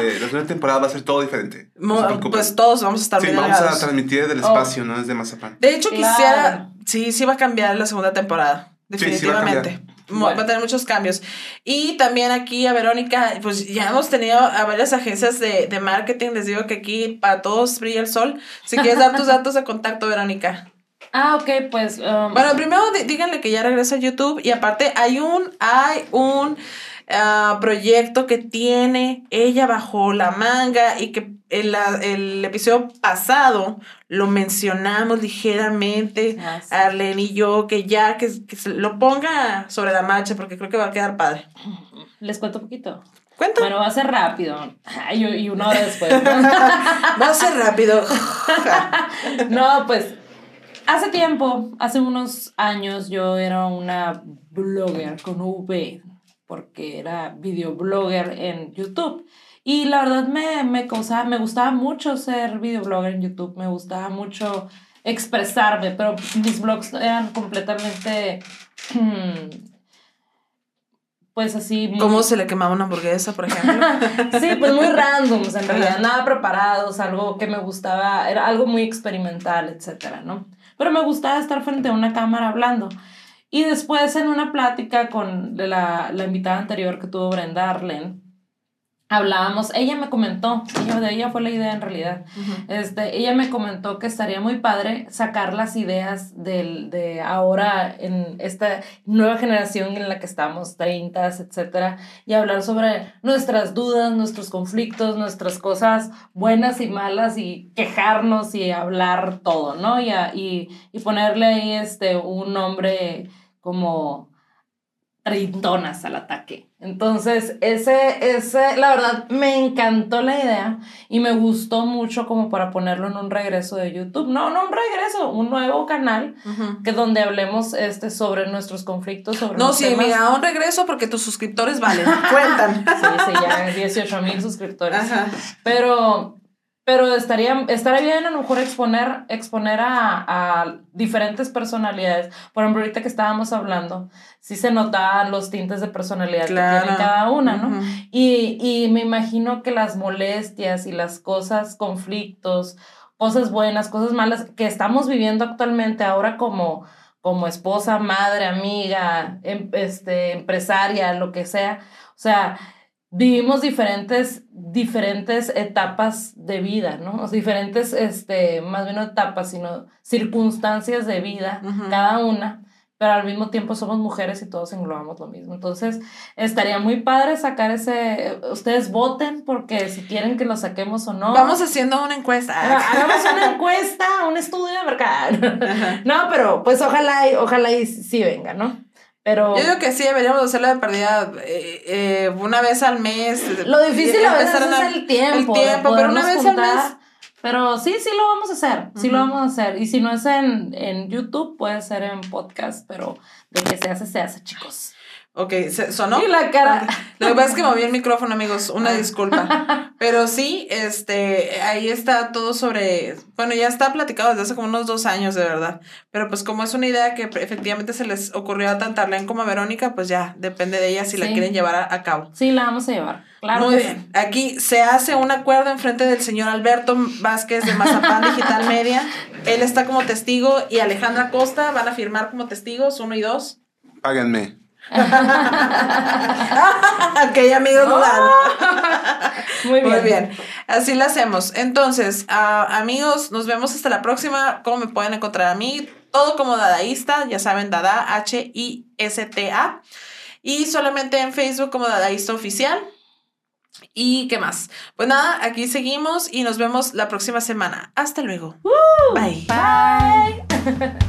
eh, la segunda temporada va a ser todo diferente. No Mo- se preocupen. pues todos vamos a estar sí, muy vamos a delgados. transmitir desde el Oh. espacio, no desde Mazapán. De hecho, Claro. quisiera. Sí, sí va a cambiar la segunda temporada. Sí, sí va a Definitivamente. Mo- Bueno. Va a tener muchos cambios. Y también aquí a Verónica, pues ya hemos tenido a varias agencias de, de marketing. Les digo que aquí para todos brilla el sol. Si quieres dar tus datos de contacto, Verónica. Ah, ok, pues. um, Bueno, primero dí- díganle que ya regresa a YouTube. Y aparte, hay un, hay un ah, proyecto que tiene ella bajo la manga y que en la- el episodio pasado lo mencionamos ligeramente. ah, sí. Arlene y yo, que ya que, que se lo ponga sobre la marcha porque creo que va a quedar padre. Les cuento un poquito. Cuenta. Bueno, va a ser rápido. Ay, y y una hora después. ¿no? Va a ser rápido. No, pues hace tiempo, hace unos años, yo era una blogger con V. porque era videoblogger en YouTube. Y la verdad me, me causaba, me gustaba mucho ser videoblogger en YouTube, me gustaba mucho expresarme, pero mis blogs eran completamente, pues así... muy- ¿Cómo se le quemaba una hamburguesa, por ejemplo? Sí, pues muy random, en realidad, nada preparados, algo que me gustaba, era algo muy experimental, etcétera, ¿no? Pero me gustaba estar frente a una cámara hablando. Y después en una plática con la, la invitada anterior que tuvo Brenda Arlen, hablábamos, ella me comentó, ella, de ella fue la idea en realidad, este, ella me comentó que estaría muy padre sacar las ideas del, de ahora en esta nueva generación en la que estamos, 30, etcétera, y hablar sobre nuestras dudas, nuestros conflictos, nuestras cosas buenas y malas y quejarnos y hablar todo, ¿no? Y, a- y, y ponerle ahí este, un nombre como treintonas al ataque. Entonces, ese, ese, la verdad, me encantó la idea y me gustó mucho como para ponerlo en un regreso de YouTube. No, no un regreso, un nuevo canal que donde hablemos este, sobre nuestros conflictos, sobre No, sí, temas. mira, un regreso porque tus suscriptores valen, cuentan. Sí, sí, ya 18 mil suscriptores. Ajá. Pero, pero estaría, estaría bien a lo mejor exponer, exponer a, a diferentes personalidades. Por ejemplo, ahorita que estábamos hablando, sí se notaban los tintes de personalidad que tiene cada una, ¿no? Y, y me imagino que las molestias y las cosas, conflictos, cosas buenas, cosas malas que estamos viviendo actualmente ahora como, como esposa, madre, amiga, em- este, empresaria, lo que sea. O sea, vivimos diferentes, diferentes etapas de vida, ¿no? O sea, diferentes, este, más bien no etapas, sino circunstancias de vida, Ujú. cada una, pero al mismo tiempo somos mujeres y todos englobamos lo mismo. Entonces, estaría muy padre sacar ese, ustedes voten porque si quieren que lo saquemos o no. Vamos haciendo una encuesta. Haga- Hagamos una encuesta, un estudio de mercado. No, pero pues ojalá, ojalá y sí venga, ¿no? Pero Yo digo que sí, deberíamos hacerlo de perdida eh, eh, una vez al mes. lo difícil a veces es el tiempo. el tiempo, pero una vez al mes. Pero sí, sí lo vamos a hacer, sí lo vamos a hacer. Y si no es en, en YouTube, puede ser en podcast, pero de que se hace, se hace, chicos. Ok, ¿se- ¿sonó? Y la cara. Lo que pasa es que moví el micrófono, amigos, una Ah. disculpa. Pero sí, este, ahí está todo sobre, bueno, ya está platicado desde hace como unos dos años, de verdad. Pero pues como es una idea que efectivamente se les ocurrió a tanto a Arlene como a Verónica, pues ya depende de ellas si la quieren llevar a, a cabo. Sí, la vamos a llevar. Claro Muy que bien. Aquí se hace un acuerdo en frente del señor Alberto Vázquez de Mazapán Digital Media. Él está como testigo y Alejandra Costa van a firmar como testigos, uno y dos. Páganme. ok, amigos, sí. Muy bien. Muy bien, así lo hacemos. Entonces, ah, amigos, nos vemos hasta la próxima. ¿Cómo me pueden encontrar a mí? Todo como dadaísta, ya saben, Dada, H-I-S-T-A. Y solamente en Facebook como Dadaísta Oficial. ¿Y qué más? Pues nada, aquí seguimos y nos vemos la próxima semana. Hasta luego. Bye. Bye.